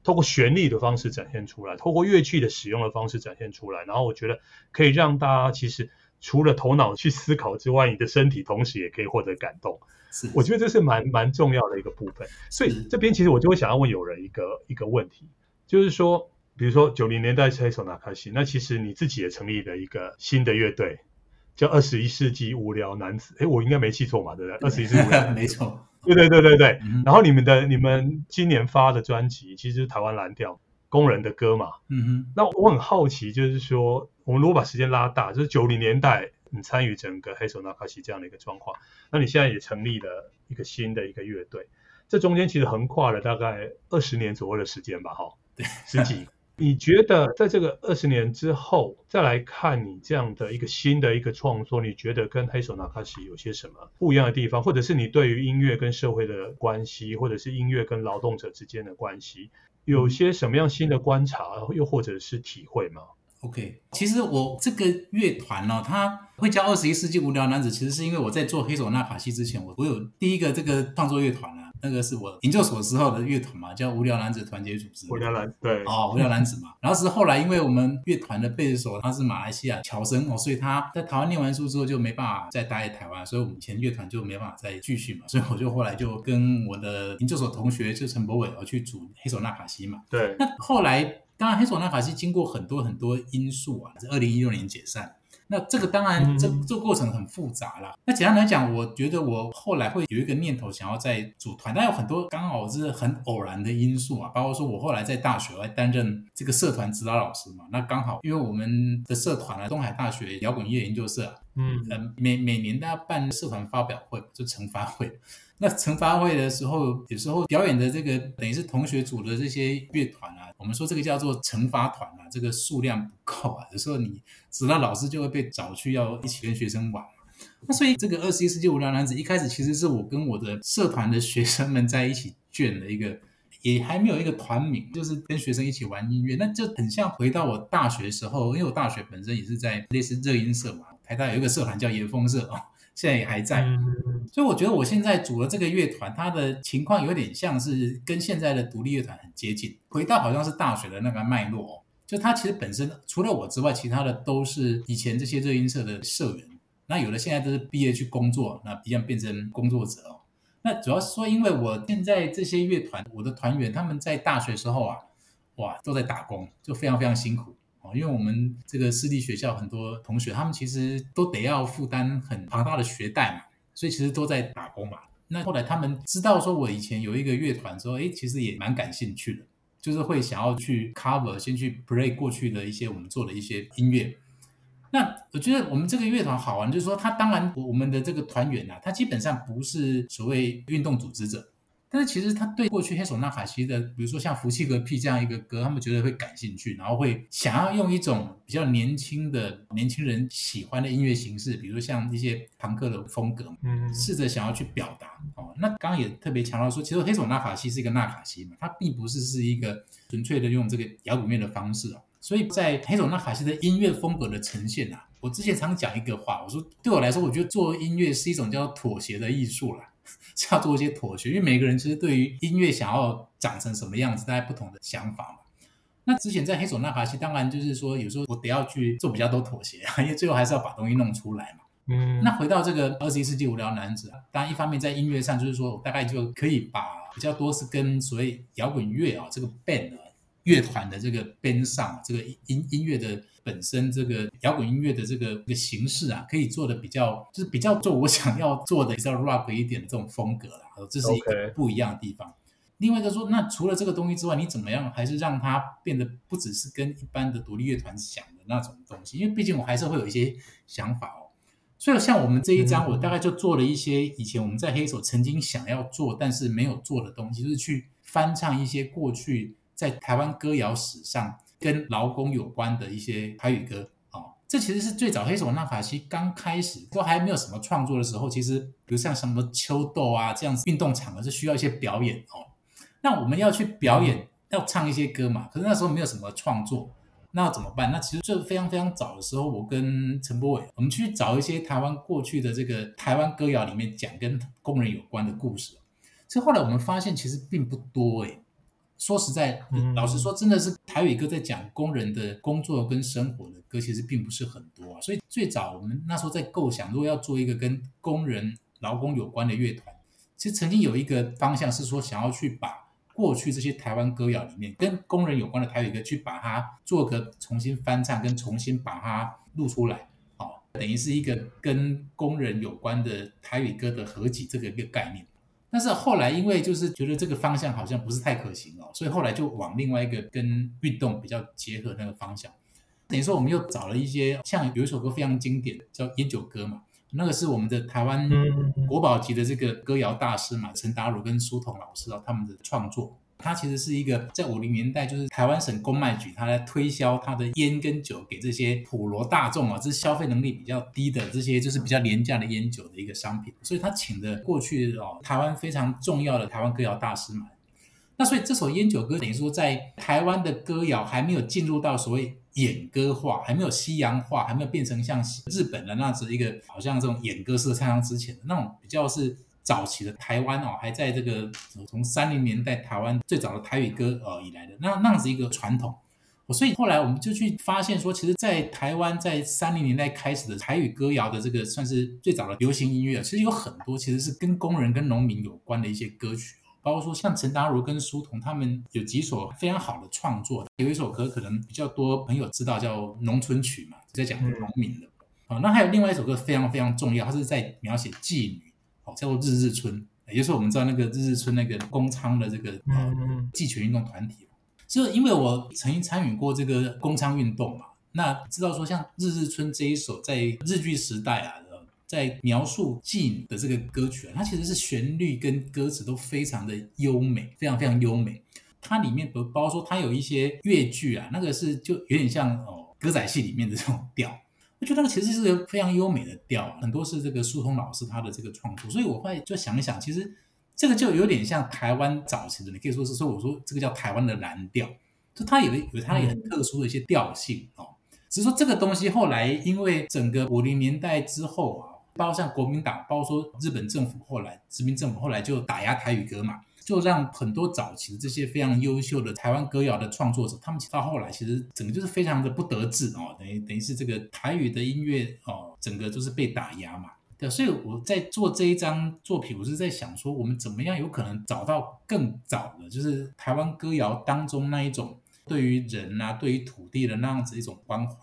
Speaker 1: 透过旋律的方式展现出来，透过乐器的使用的方式展现出来。然后我觉得可以让大家其实除了头脑去思考之外，你的身体同时也可以获得感动。我觉得这是蛮蛮重要的一个部分。所以这边其实我就会想要问友人一个一个问题，就是说，比如说九零年代是黑手拿卡西，那其实你自己也成立了一个新的乐队。叫二十一世纪无聊男子，哎，我应该没记错嘛，对不对？二十一世纪 无聊，
Speaker 2: 没错，
Speaker 1: 对对对对对。嗯、然后你们的你们今年发的专辑，其实是台湾蓝调工人的歌嘛。嗯哼。那我很好奇，就是说，我们如果把时间拉大，就是九零年代你参与整个黑手纳卡西这样的一个状况，那你现在也成立了一个新的一个乐队，这中间其实横跨了大概二十年左右的时间吧，哈。对，十几。你觉得在这个二十年之后再来看你这样的一个新的一个创作，你觉得跟黑手那卡西有些什么不一样的地方，或者是你对于音乐跟社会的关系，或者是音乐跟劳动者之间的关系，有些什么样新的观察，又或者是体会吗
Speaker 2: ？OK，其实我这个乐团呢、哦，它会叫二十一世纪无聊男子，其实是因为我在做黑手纳卡西之前，我我有第一个这个创作乐团啊，那个是我研究所时候的乐团嘛，叫无聊男子团结组织。
Speaker 1: 无聊男对
Speaker 2: 哦，无聊男子嘛。然后是后来因为我们乐团的贝斯手他是马来西亚侨生哦，所以他在台湾念完书之后就没办法再待在台湾，所以我们以前乐团就没办法再继续嘛，所以我就后来就跟我的研究所同学就陈博伟而去组黑手纳卡西嘛。
Speaker 1: 对。
Speaker 2: 那后来。当然，黑手那卡西经过很多很多因素啊，是二零一六年解散。那这个当然，这这个过程很复杂啦。那简单来讲，我觉得我后来会有一个念头，想要再组团，但有很多刚好是很偶然的因素啊，包括说我后来在大学来担任这个社团指导老师嘛。那刚好，因为我们的社团啊，东海大学摇滚乐研究社啊，嗯，每每年都要办社团发表会，就成发会。那成发会的时候，有时候表演的这个等于是同学组的这些乐团啊。我们说这个叫做惩罚团啊，这个数量不够啊，有时候你指导老师就会被找去要一起跟学生玩。那所以这个二十一世纪无聊男子一开始其实是我跟我的社团的学生们在一起卷的一个，也还没有一个团名，就是跟学生一起玩音乐，那就很像回到我大学的时候，因为我大学本身也是在类似热音社嘛，台大有一个社团叫野风社啊。现在也还在，所以我觉得我现在组了这个乐团，它的情况有点像是跟现在的独立乐团很接近，回到好像是大学的那个脉络。就它其实本身除了我之外，其他的都是以前这些热音社的社员。那有的现在都是毕业去工作，那一样变成工作者哦。那主要是说，因为我现在这些乐团，我的团员他们在大学时候啊，哇，都在打工，就非常非常辛苦。哦因为我们这个私立学校很多同学，他们其实都得要负担很庞大的学贷嘛，所以其实都在打工嘛。那后来他们知道说我以前有一个乐团之后，哎，其实也蛮感兴趣的，就是会想要去 cover，先去 play 过去的一些我们做的一些音乐。那我觉得我们这个乐团好玩，就是说他当然我们的这个团员啊，他基本上不是所谓运动组织者。但是其实他对过去黑手纳卡西的，比如说像《福气个屁》这样一个歌，他们觉得会感兴趣，然后会想要用一种比较年轻的年轻人喜欢的音乐形式，比如像一些朋克的风格，嗯，试着想要去表达。哦，那刚刚也特别强调说，其实黑手纳卡西是一个纳卡西嘛，它并不是是一个纯粹的用这个摇滚乐的方式哦。所以在黑手纳卡西的音乐风格的呈现啊，我之前常讲一个话，我说对我来说，我觉得做音乐是一种叫妥协的艺术啦。是要做一些妥协，因为每个人其实对于音乐想要长成什么样子，大家不同的想法嘛。那之前在黑手那卡西，当然就是说，有时候我得要去做比较多妥协啊，因为最后还是要把东西弄出来嘛。嗯。那回到这个二十一世纪无聊男子，当然一方面在音乐上，就是说我大概就可以把比较多是跟所谓摇滚乐啊这个 band 乐团的这个边上这个音音乐的。本身这个摇滚音乐的这个一个形式啊，可以做的比较，就是比较做我想要做的比较 rock 一点的这种风格啦，这是一个不一样的地方。另外一个说，那除了这个东西之外，你怎么样还是让它变得不只是跟一般的独立乐团想的那种东西？因为毕竟我还是会有一些想法哦。所以像我们这一张，我大概就做了一些以前我们在黑手曾经想要做但是没有做的东西，就是去翻唱一些过去在台湾歌谣史上。跟劳工有关的一些台语歌哦，这其实是最早黑手纳卡西刚开始都还没有什么创作的时候，其实比如像什么秋豆啊这样子运动场合是需要一些表演哦。那我们要去表演，要唱一些歌嘛，可是那时候没有什么创作，那怎么办？那其实就非常非常早的时候，我跟陈柏伟，我们去找一些台湾过去的这个台湾歌谣里面讲跟工人有关的故事。所以后来我们发现其实并不多诶。说实在，老实说，真的是台语歌在讲工人的工作跟生活的歌，其实并不是很多啊。所以最早我们那时候在构想，如果要做一个跟工人劳工有关的乐团，其实曾经有一个方向是说，想要去把过去这些台湾歌谣里面跟工人有关的台语歌，去把它做个重新翻唱，跟重新把它录出来，哦，等于是一个跟工人有关的台语歌的合集，这个一个概念。但是后来，因为就是觉得这个方向好像不是太可行哦，所以后来就往另外一个跟运动比较结合那个方向。等于说，我们又找了一些，像有一首歌非常经典，叫《烟酒歌》嘛，那个是我们的台湾国宝级的这个歌谣大师嘛，陈达儒跟苏童老师啊，他们的创作。它其实是一个在五零年代，就是台湾省公卖局，它来推销它的烟跟酒给这些普罗大众啊，这消费能力比较低的这些，就是比较廉价的烟酒的一个商品。所以他请的过去哦，台湾非常重要的台湾歌谣大师嘛。那所以这首烟酒歌等于说，在台湾的歌谣还没有进入到所谓演歌化，还没有西洋化，还没有变成像日本的那样子一个好像这种演歌式的唱腔之前的那种比较是。早期的台湾哦，还在这个从三零年代台湾最早的台语歌呃以来的那那样子一个传统，所以后来我们就去发现说，其实，在台湾在三零年代开始的台语歌谣的这个算是最早的流行音乐，其实有很多其实是跟工人跟农民有关的一些歌曲，包括说像陈达如跟苏童他们有几首非常好的创作，有一首歌可能比较多朋友知道叫《农村曲》嘛，在讲农民的，啊，那还有另外一首歌非常非常重要，它是在描写妓女。哦，叫做日日春，也就是我们知道那个日日春那个公仓的这个呃妓权运动团体。就因为我曾经参与过这个公仓运动嘛，那知道说像日日春这一首在日剧时代啊，在描述妓女的这个歌曲啊，它其实是旋律跟歌词都非常的优美，非常非常优美。它里面包括说它有一些乐句啊，那个是就有点像哦歌仔戏里面的这种调。我觉得那个其实是个非常优美的调，很多是这个苏童老师他的这个创作，所以我会就想一想，其实这个就有点像台湾早期的，你可以说是说，我说这个叫台湾的蓝调，就它有有它也很特殊的一些调性哦。只是说这个东西后来因为整个五零年代之后啊，包括像国民党，包括说日本政府后来殖民政府后来就打压台语歌嘛。就让很多早期的这些非常优秀的台湾歌谣的创作者，他们到后来其实整个就是非常的不得志哦，等于等于是这个台语的音乐哦，整个就是被打压嘛。对，所以我在做这一张作品，我是在想说，我们怎么样有可能找到更早的，就是台湾歌谣当中那一种对于人啊、对于土地的那样子一种关怀。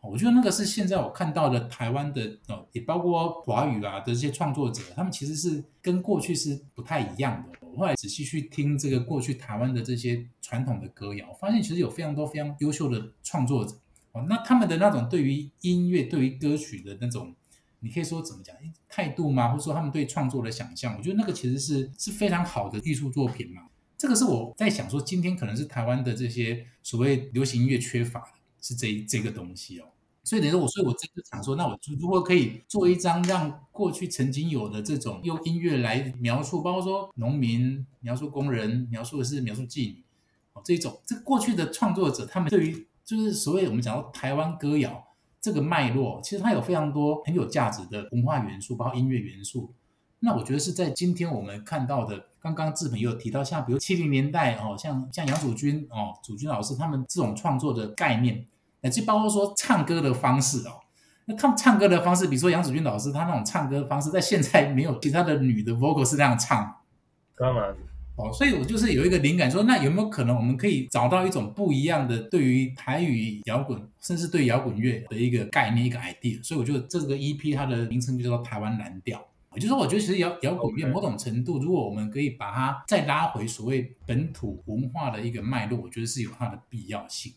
Speaker 2: 我觉得那个是现在我看到的台湾的哦，也包括华语啊的这些创作者，他们其实是跟过去是不太一样的。我后来仔细去听这个过去台湾的这些传统的歌谣，发现其实有非常多非常优秀的创作者哦。那他们的那种对于音乐、对于歌曲的那种，你可以说怎么讲态度吗？或者说他们对创作的想象？我觉得那个其实是是非常好的艺术作品嘛。这个是我在想说，今天可能是台湾的这些所谓流行音乐缺乏的，是这这个东西哦。所以等于说，我所以我真的想说，那我如果可以做一张让过去曾经有的这种用音乐来描述，包括说农民描述工人，描述的是描述妓女，哦，这种这过去的创作者，他们对于就是所谓我们讲到台湾歌谣这个脉络，其实它有非常多很有价值的文化元素，包括音乐元素。那我觉得是在今天我们看到的，刚刚志鹏也有提到，像比如七零年代哦，像像杨祖君哦，祖君老师他们这种创作的概念。乃至包括说唱歌的方式哦，那他们唱歌的方式，比如说杨子君老师，他那种唱歌的方式，在现在没有其他的女的 vocal 是这样唱，
Speaker 1: 当然。
Speaker 2: 哦，所以我就是有一个灵感说，说那有没有可能我们可以找到一种不一样的对于台语摇滚，甚至对摇滚乐的一个概念，一个 idea，所以我觉得这个 EP 它的名称就叫做台湾蓝调，也就是说，我觉得其实摇摇滚乐某种程度，如果我们可以把它再拉回所谓本土文化的一个脉络，我觉得是有它的必要性。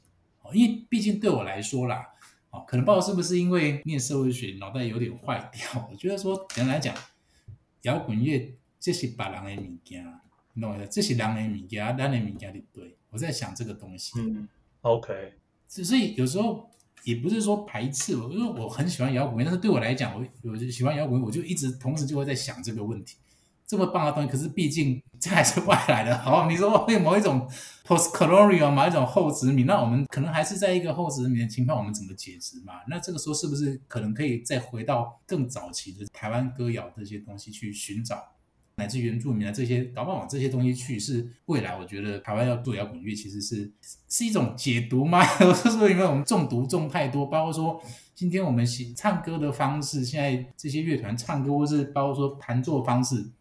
Speaker 2: 因为毕竟对我来说啦，哦，可能不知道是不是因为念社会学脑袋有点坏掉。我觉得说，简单来讲，摇滚乐这是别人的物件，你懂我意思？这是人的物件，人的物件的对。我在想这个东西。
Speaker 1: 嗯，OK。
Speaker 2: 所以有时候也不是说排斥，我因为我很喜欢摇滚乐，但是对我来讲，我我就喜欢摇滚乐，我就一直同时就会在想这个问题。这么棒的东西，可是毕竟这还是外来的。好，你说 会某一种 post-colonial 某一种后殖民，那我们可能还是在一个后殖民的情况，我们怎么解释嘛？那这个时候是不是可能可以再回到更早期的台湾歌谣这些东西去寻找，乃至原住民的这些，搞不好往这些东西去，是未来我觉得台湾要做摇滚乐，其实是是一种解读吗？我 是说，因为我们中毒中太多，包括说今天我们唱歌的方式，现在这些乐团唱歌，或是包括说弹奏方式。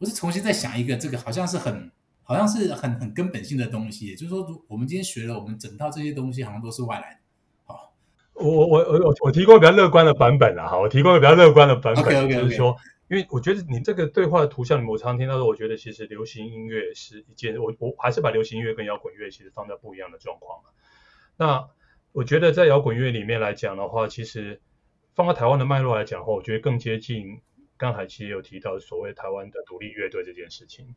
Speaker 2: 我是重新再想一个，这个好像是很，好像是很很根本性的东西。就是说，我们今天学了，我们整套这些东西好像都是外来的。好，
Speaker 1: 我我我我我提供比较乐观的版本啦。哈，我提供比较乐观的版本，okay, okay, okay. 就是说，因为我觉得你这个对话的图像，我常常听到说，我觉得其实流行音乐是一件，我我还是把流行音乐跟摇滚乐其实放在不一样的状况。那我觉得在摇滚乐里面来讲的话，其实放在台湾的脉络来讲的话，我觉得更接近。刚才其实有提到所谓台湾的独立乐队这件事情，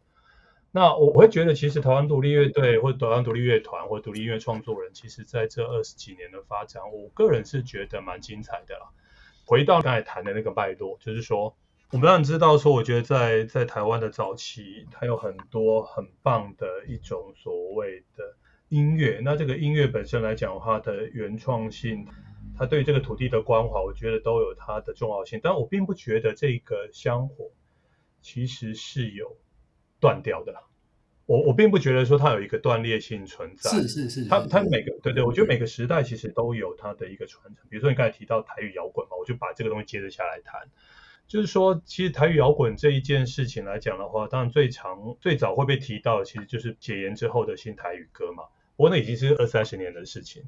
Speaker 1: 那我我会觉得，其实台湾独立乐队或者台湾独立乐团或者独立音乐创作人，其实在这二十几年的发展，我个人是觉得蛮精彩的啦。回到刚才谈的那个脉络，就是说，我们当然知道说，我觉得在在台湾的早期，它有很多很棒的一种所谓的音乐。那这个音乐本身来讲的话，它的原创性，它对这个土地的关怀，我觉得都有它的重要性。但我并不觉得这个香火其实是有。断掉的，我我并不觉得说它有一个断裂性存在，
Speaker 2: 是是是，
Speaker 1: 它它每个对对，我觉得每个时代其实都有它的一个传承。比如说你刚才提到台语摇滚嘛，我就把这个东西接着下来谈，就是说其实台语摇滚这一件事情来讲的话，当然最常最早会被提到的，其实就是解严之后的新台语歌嘛。不过那已经是二三十年的事情，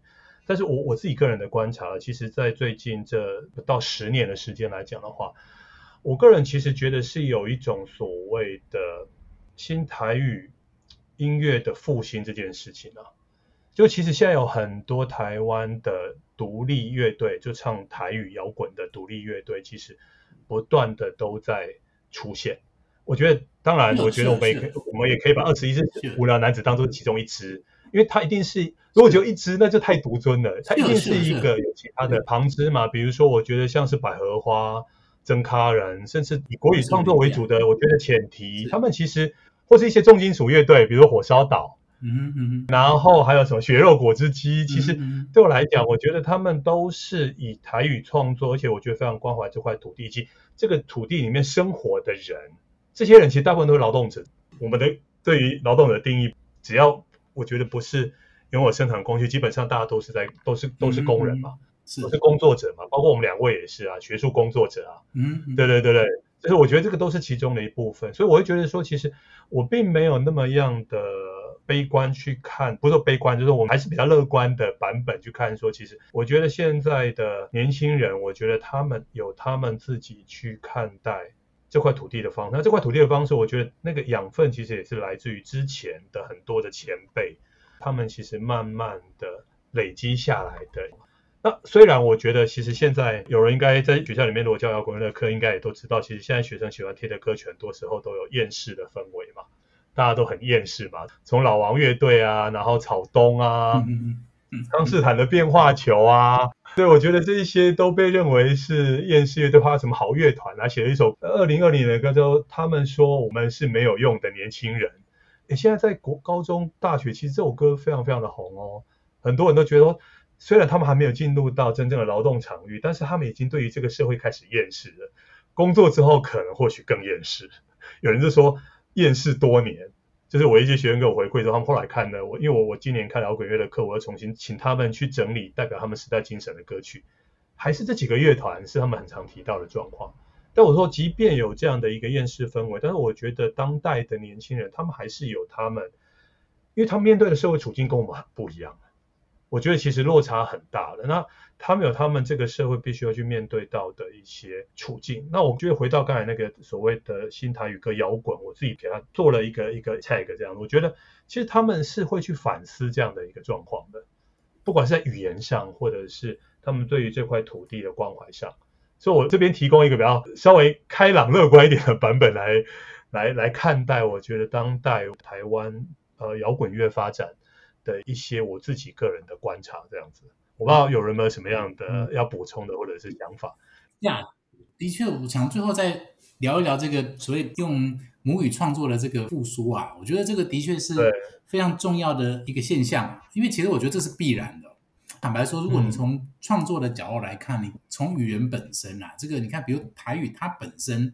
Speaker 1: 但是我我自己个人的观察，其实在最近这不到十年的时间来讲的话，我个人其实觉得是有一种所谓的。新台语音乐的复兴这件事情啊，就其实现在有很多台湾的独立乐队，就唱台语摇滚的独立乐队，其实不断的都在出现。我觉得，当然，我觉得我们也可以，我们也可以把二十一世无聊男子当做其中一支，因为它一定是，如果只有一支，那就太独尊了。它一定是一个有其他的旁支嘛，比如说，我觉得像是百合花。曾咖人，甚至以国语创作为主的，我觉得浅提，他们其实或是一些重金属乐队，比如说火烧岛，嗯嗯，然后还有什么血肉果汁机，其实对我来讲，我觉得他们都是以台语创作，而且我觉得非常关怀这块土地，以及这个土地里面生活的人，这些人其实大部分都是劳动者。我们的对于劳动者的定义，只要我觉得不是拥有生产工具，基本上大家都是在都是都是工人嘛。是。都是工作者嘛，包括我们两位也是啊，学术工作者啊，嗯，嗯，对对对对，就是我觉得这个都是其中的一部分，所以我会觉得说，其实我并没有那么样的悲观去看，不是说悲观，就是我们还是比较乐观的版本去看说，其实我觉得现在的年轻人，我觉得他们有他们自己去看待这块土地的方式，那这块土地的方式，我觉得那个养分其实也是来自于之前的很多的前辈，他们其实慢慢的累积下来的。那虽然我觉得，其实现在有人应该在学校里面，如果教摇滚乐的课，应该也都知道，其实现在学生喜欢听的歌曲，很多时候都有厌世的氛围嘛，大家都很厌世嘛。从老王乐队啊，然后草东啊，康斯坦的变化球啊，对，我觉得这一些都被认为是厌世乐队，或什么好乐团啊，写了一首二零二零年的歌，就他们说我们是没有用的年轻人。诶，现在在国高中、大学，其实这首歌非常非常的红哦，很多人都觉得。虽然他们还没有进入到真正的劳动场域，但是他们已经对于这个社会开始厌世了。工作之后可能或许更厌世。有人就说厌世多年，就是我一些学生给我回馈说，他们后来看了我，因为我我今年看摇滚乐的课，我要重新请他们去整理代表他们时代精神的歌曲，还是这几个乐团是他们很常提到的状况。但我说，即便有这样的一个厌世氛围，但是我觉得当代的年轻人，他们还是有他们，因为他们面对的社会处境跟我们很不一样。我觉得其实落差很大的，那他们有他们这个社会必须要去面对到的一些处境。那我觉得回到刚才那个所谓的新台语歌摇滚，我自己给他做了一个一个 tag 这样，我觉得其实他们是会去反思这样的一个状况的，不管是在语言上，或者是他们对于这块土地的关怀上。所以我这边提供一个比较稍微开朗乐观一点的版本来来来看待，我觉得当代台湾呃摇滚乐发展的一些我自己个人的观察，这样子，我不知道有人没有什么样的要补充的或者是想法。
Speaker 2: 呀，的确，我想最后再聊一聊这个所谓用母语创作的这个复苏啊，我觉得这个的确是非常重要的一个现象，因为其实我觉得这是必然的。坦白说，如果你从创作的角度来看，你从语言本身啊，这个你看，比如台语它本身。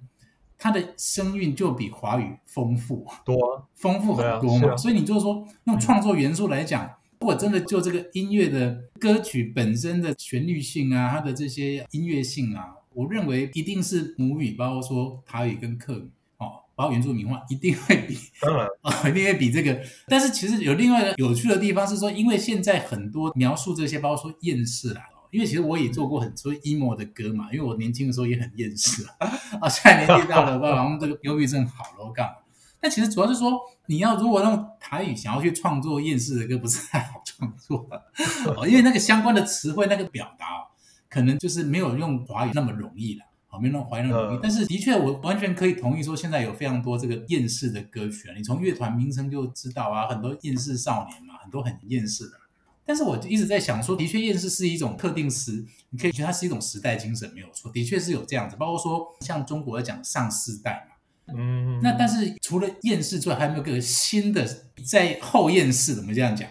Speaker 2: 它的声韵就比华语丰富
Speaker 1: 多，
Speaker 2: 丰富很多嘛，所以你就是说用创作元素来讲，如果真的就这个音乐的歌曲本身的旋律性啊，它的这些音乐性啊，我认为一定是母语，包括说台语跟客语，哦，包括原住民话，一定会比，当然啊，一定会比这个。但是其实有另外一个有趣的地方是说，因为现在很多描述这些，包括说厌世啦。因为其实我也做过很多 emo 的歌嘛，因为我年轻的时候也很厌世啊，啊现在年纪大了，爸爸，妈妈这个忧郁症好了，我干嘛？但其实主要是说，你要如果用台语想要去创作厌世的歌，不是太好创作 哦，因为那个相关的词汇、那个表达，可能就是没有用华语那么容易了好，没有那种怀念的努力。但是的确，我完全可以同意说，现在有非常多这个厌世的歌曲啊，你从乐团名称就知道啊，很多厌世少年嘛，很多很厌世的。但是我一直在想说，的确厌世是一种特定时，你可以觉得它是一种时代精神，没有错，的确是有这样子。包括说像中国在讲上世代嘛，嗯，那但是除了厌世之外，还有没有个新的在后厌世？怎么这样讲？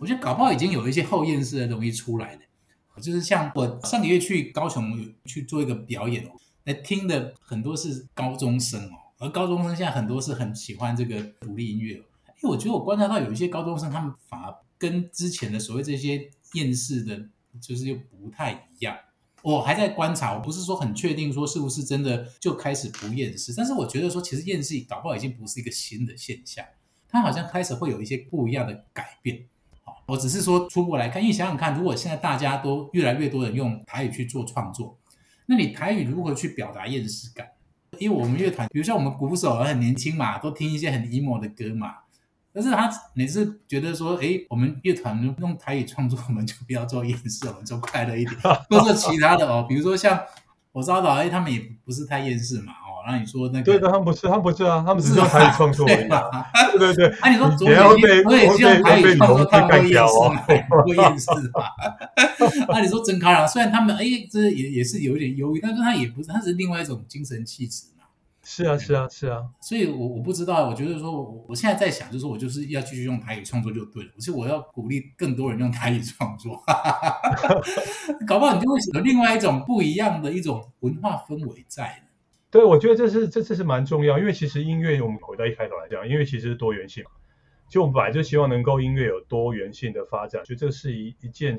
Speaker 2: 我觉得搞不好已经有一些后厌世的东西出来了，就是像我上个月去高雄去做一个表演哦，来听的很多是高中生哦，而高中生现在很多是很喜欢这个独立音乐，因为我觉得我观察到有一些高中生他们反而跟之前的所谓这些厌世的，就是又不太一样。我还在观察，我不是说很确定说是不是真的就开始不厌世，但是我觉得说其实厌世搞不好已经不是一个新的现象，它好像开始会有一些不一样的改变。我只是说初步来看，因为想想看，如果现在大家都越来越多人用台语去做创作，那你台语如何去表达厌世感？因为我们乐团，比如像我们鼓手很年轻嘛，都听一些很 emo 的歌嘛，但是他每次觉得说，诶，我们乐团用台语创作，我们就不要做厌世，我们就快乐一点，或者其他的哦，比如说像我知道的，诶，他们也不是太厌世嘛。哦那你说那个？
Speaker 1: 对的，他们不是，他们不是啊，他们只是台语创作而已嘛。对对对。
Speaker 2: 那 你说昨天我也希望台语创作，他们会厌世，会厌世吧？那你说曾卡朗，虽然他们哎，这也也是有一点忧郁，但是他也不是，他是另外一种精神气质。
Speaker 1: 是啊，是啊，是啊，
Speaker 2: 所以我，我我不知道，我觉得说，我我现在在想，就是我就是要继续用台语创作就对了。其实我要鼓励更多人用台语创作 搞不好你就会有另外一种不一样的一种文化氛围在。
Speaker 1: 对，我觉得这是这这是蛮重要，因为其实音乐，我们回到一开头来讲，音乐其实是多元性嘛。就我们本来就希望能够音乐有多元性的发展，就这是一一件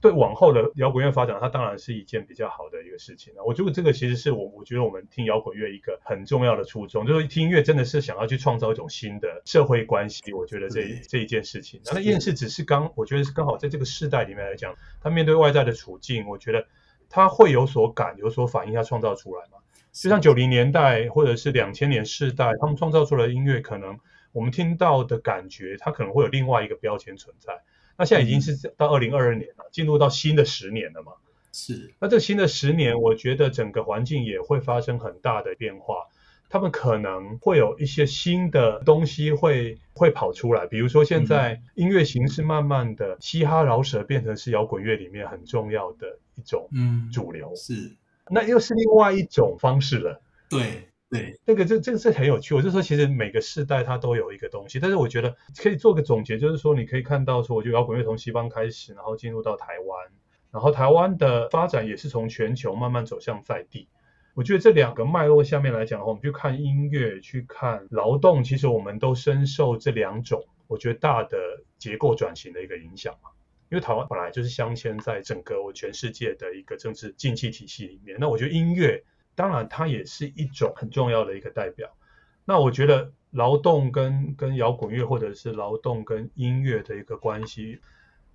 Speaker 1: 对往后的摇滚乐发展，它当然是一件比较好的一个事情了。我觉得这个其实是我我觉得我们听摇滚乐一个很重要的初衷，就是听音乐真的是想要去创造一种新的社会关系。我觉得这这一件事情，那厌世只是刚，我觉得是刚好在这个世代里面来讲，他面对外在的处境，我觉得他会有所感，有所反应，他创造出来嘛。就像九零年代或者是两千年世代，他们创造出来的音乐，可能我们听到的感觉，它可能会有另外一个标签存在。那现在已经是到二零二二年了，进入到新的十年了嘛？
Speaker 2: 是。
Speaker 1: 那这新的十年，我觉得整个环境也会发生很大的变化。他们可能会有一些新的东西会会跑出来，比如说现在音乐形式慢慢的嘻哈饶舌变成是摇滚乐里面很重要的一种主流。
Speaker 2: 嗯，是。
Speaker 1: 那又是另外一种方式了。
Speaker 2: 对对，
Speaker 1: 这个这这个是很有趣。我就说，其实每个世代它都有一个东西，但是我觉得可以做个总结，就是说你可以看到说，我觉得摇滚乐从西方开始，然后进入到台湾，然后台湾的发展也是从全球慢慢走向在地。我觉得这两个脉络下面来讲的话，我们去看音乐，去看劳动，其实我们都深受这两种我觉得大的结构转型的一个影响嘛。因为台湾本来就是镶嵌在整个我全世界的一个政治经济体系里面，那我觉得音乐当然它也是一种很重要的一个代表。那我觉得劳动跟跟摇滚乐或者是劳动跟音乐的一个关系，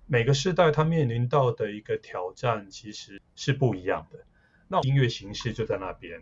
Speaker 1: 每个时代它面临到的一个挑战其实是不一样的。那音乐形式就在那边。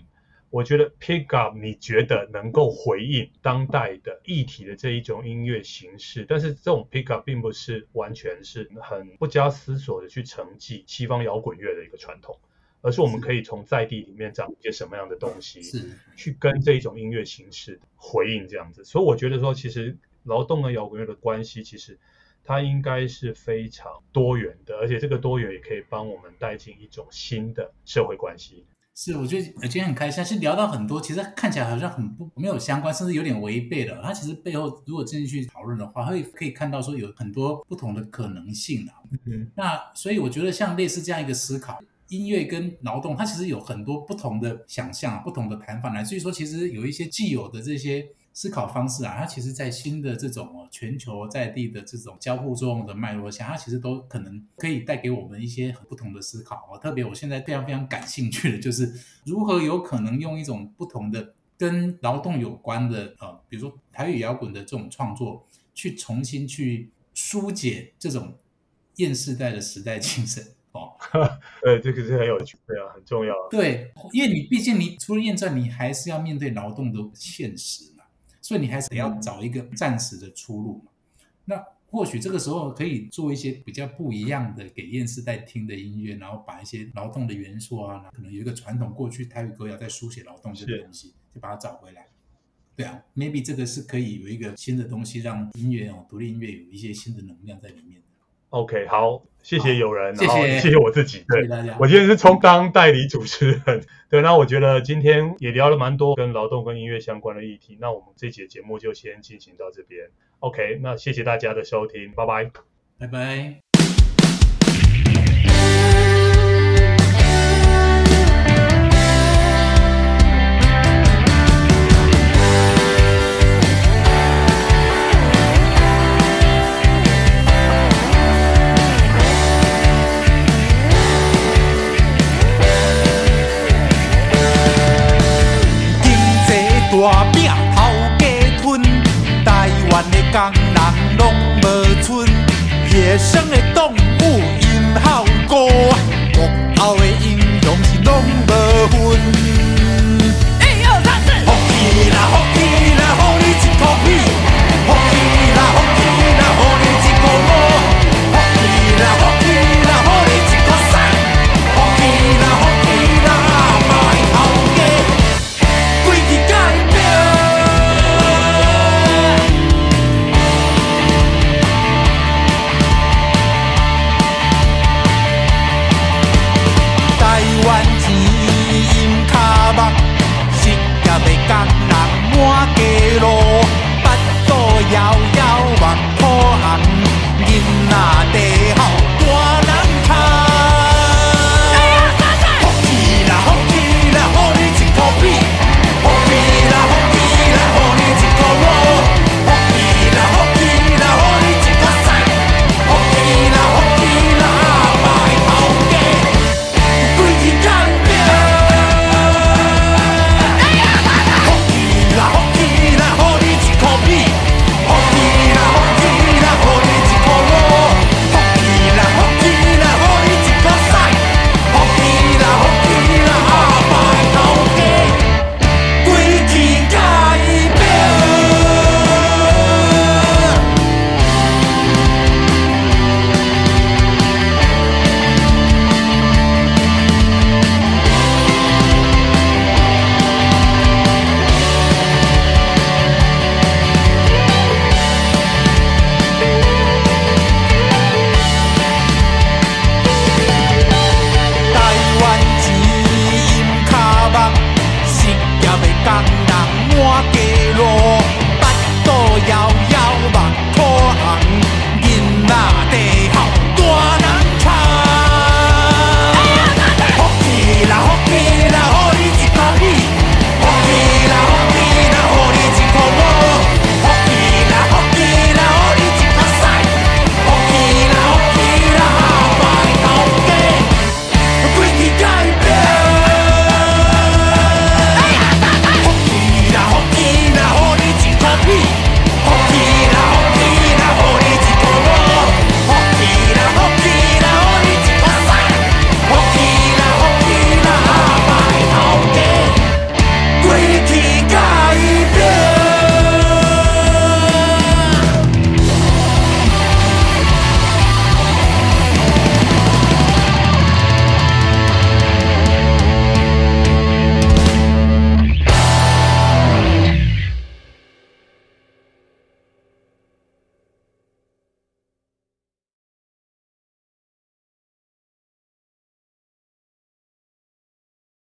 Speaker 1: 我觉得 pick up，你觉得能够回应当代的议题的这一种音乐形式，但是这种 pick up 并不是完全是很不加思索的去承继西方摇滚乐的一个传统，而是我们可以从在地里面找一些什么样的东西，是去跟这一种音乐形式回应这样子。所以我觉得说，其实劳动和摇滚乐的关系，其实它应该是非常多元的，而且这个多元也可以帮我们带进一种新的社会关系。
Speaker 2: 是，我觉得我今天很开心，是聊到很多，其实看起来好像很不没有相关，甚至有点违背的。它其实背后如果进去讨论的话，会可以看到说有很多不同的可能性的。嗯，那所以我觉得像类似这样一个思考，音乐跟劳动，它其实有很多不同的想象，不同的谈法来。所以说，其实有一些既有的这些。思考方式啊，它其实，在新的这种全球在地的这种交互作用的脉络下，它其实都可能可以带给我们一些很不同的思考。特别我现在非常非常感兴趣的就是，如何有可能用一种不同的跟劳动有关的呃，比如说台语摇滚的这种创作，去重新去疏解这种厌世代的时代精神哦。
Speaker 1: 对，这个是很有趣，对啊，很重要。
Speaker 2: 对，因为你毕竟你除了验证，你还是要面对劳动的现实嘛。所以你还是得要找一个暂时的出路嘛。那或许这个时候可以做一些比较不一样的给验世代听的音乐，然后把一些劳动的元素啊，可能有一个传统过去台语歌谣在书写劳动这个东西，就把它找回来。对啊，maybe 这个是可以有一个新的东西，让音乐哦，独立音乐有一些新的能量在里面。
Speaker 1: OK，好，谢谢友人，
Speaker 2: 谢谢，
Speaker 1: 谢谢我自己，对，
Speaker 2: 谢谢大家。
Speaker 1: 我今天是充当代理主持人，对，那我觉得今天也聊了蛮多跟劳动跟音乐相关的议题，那我们这节节目就先进行到这边。OK，那谢谢大家的收听，拜拜，
Speaker 2: 拜拜。
Speaker 3: 工人拢无剩，野生的动物因好过，国后的英雄是拢无分。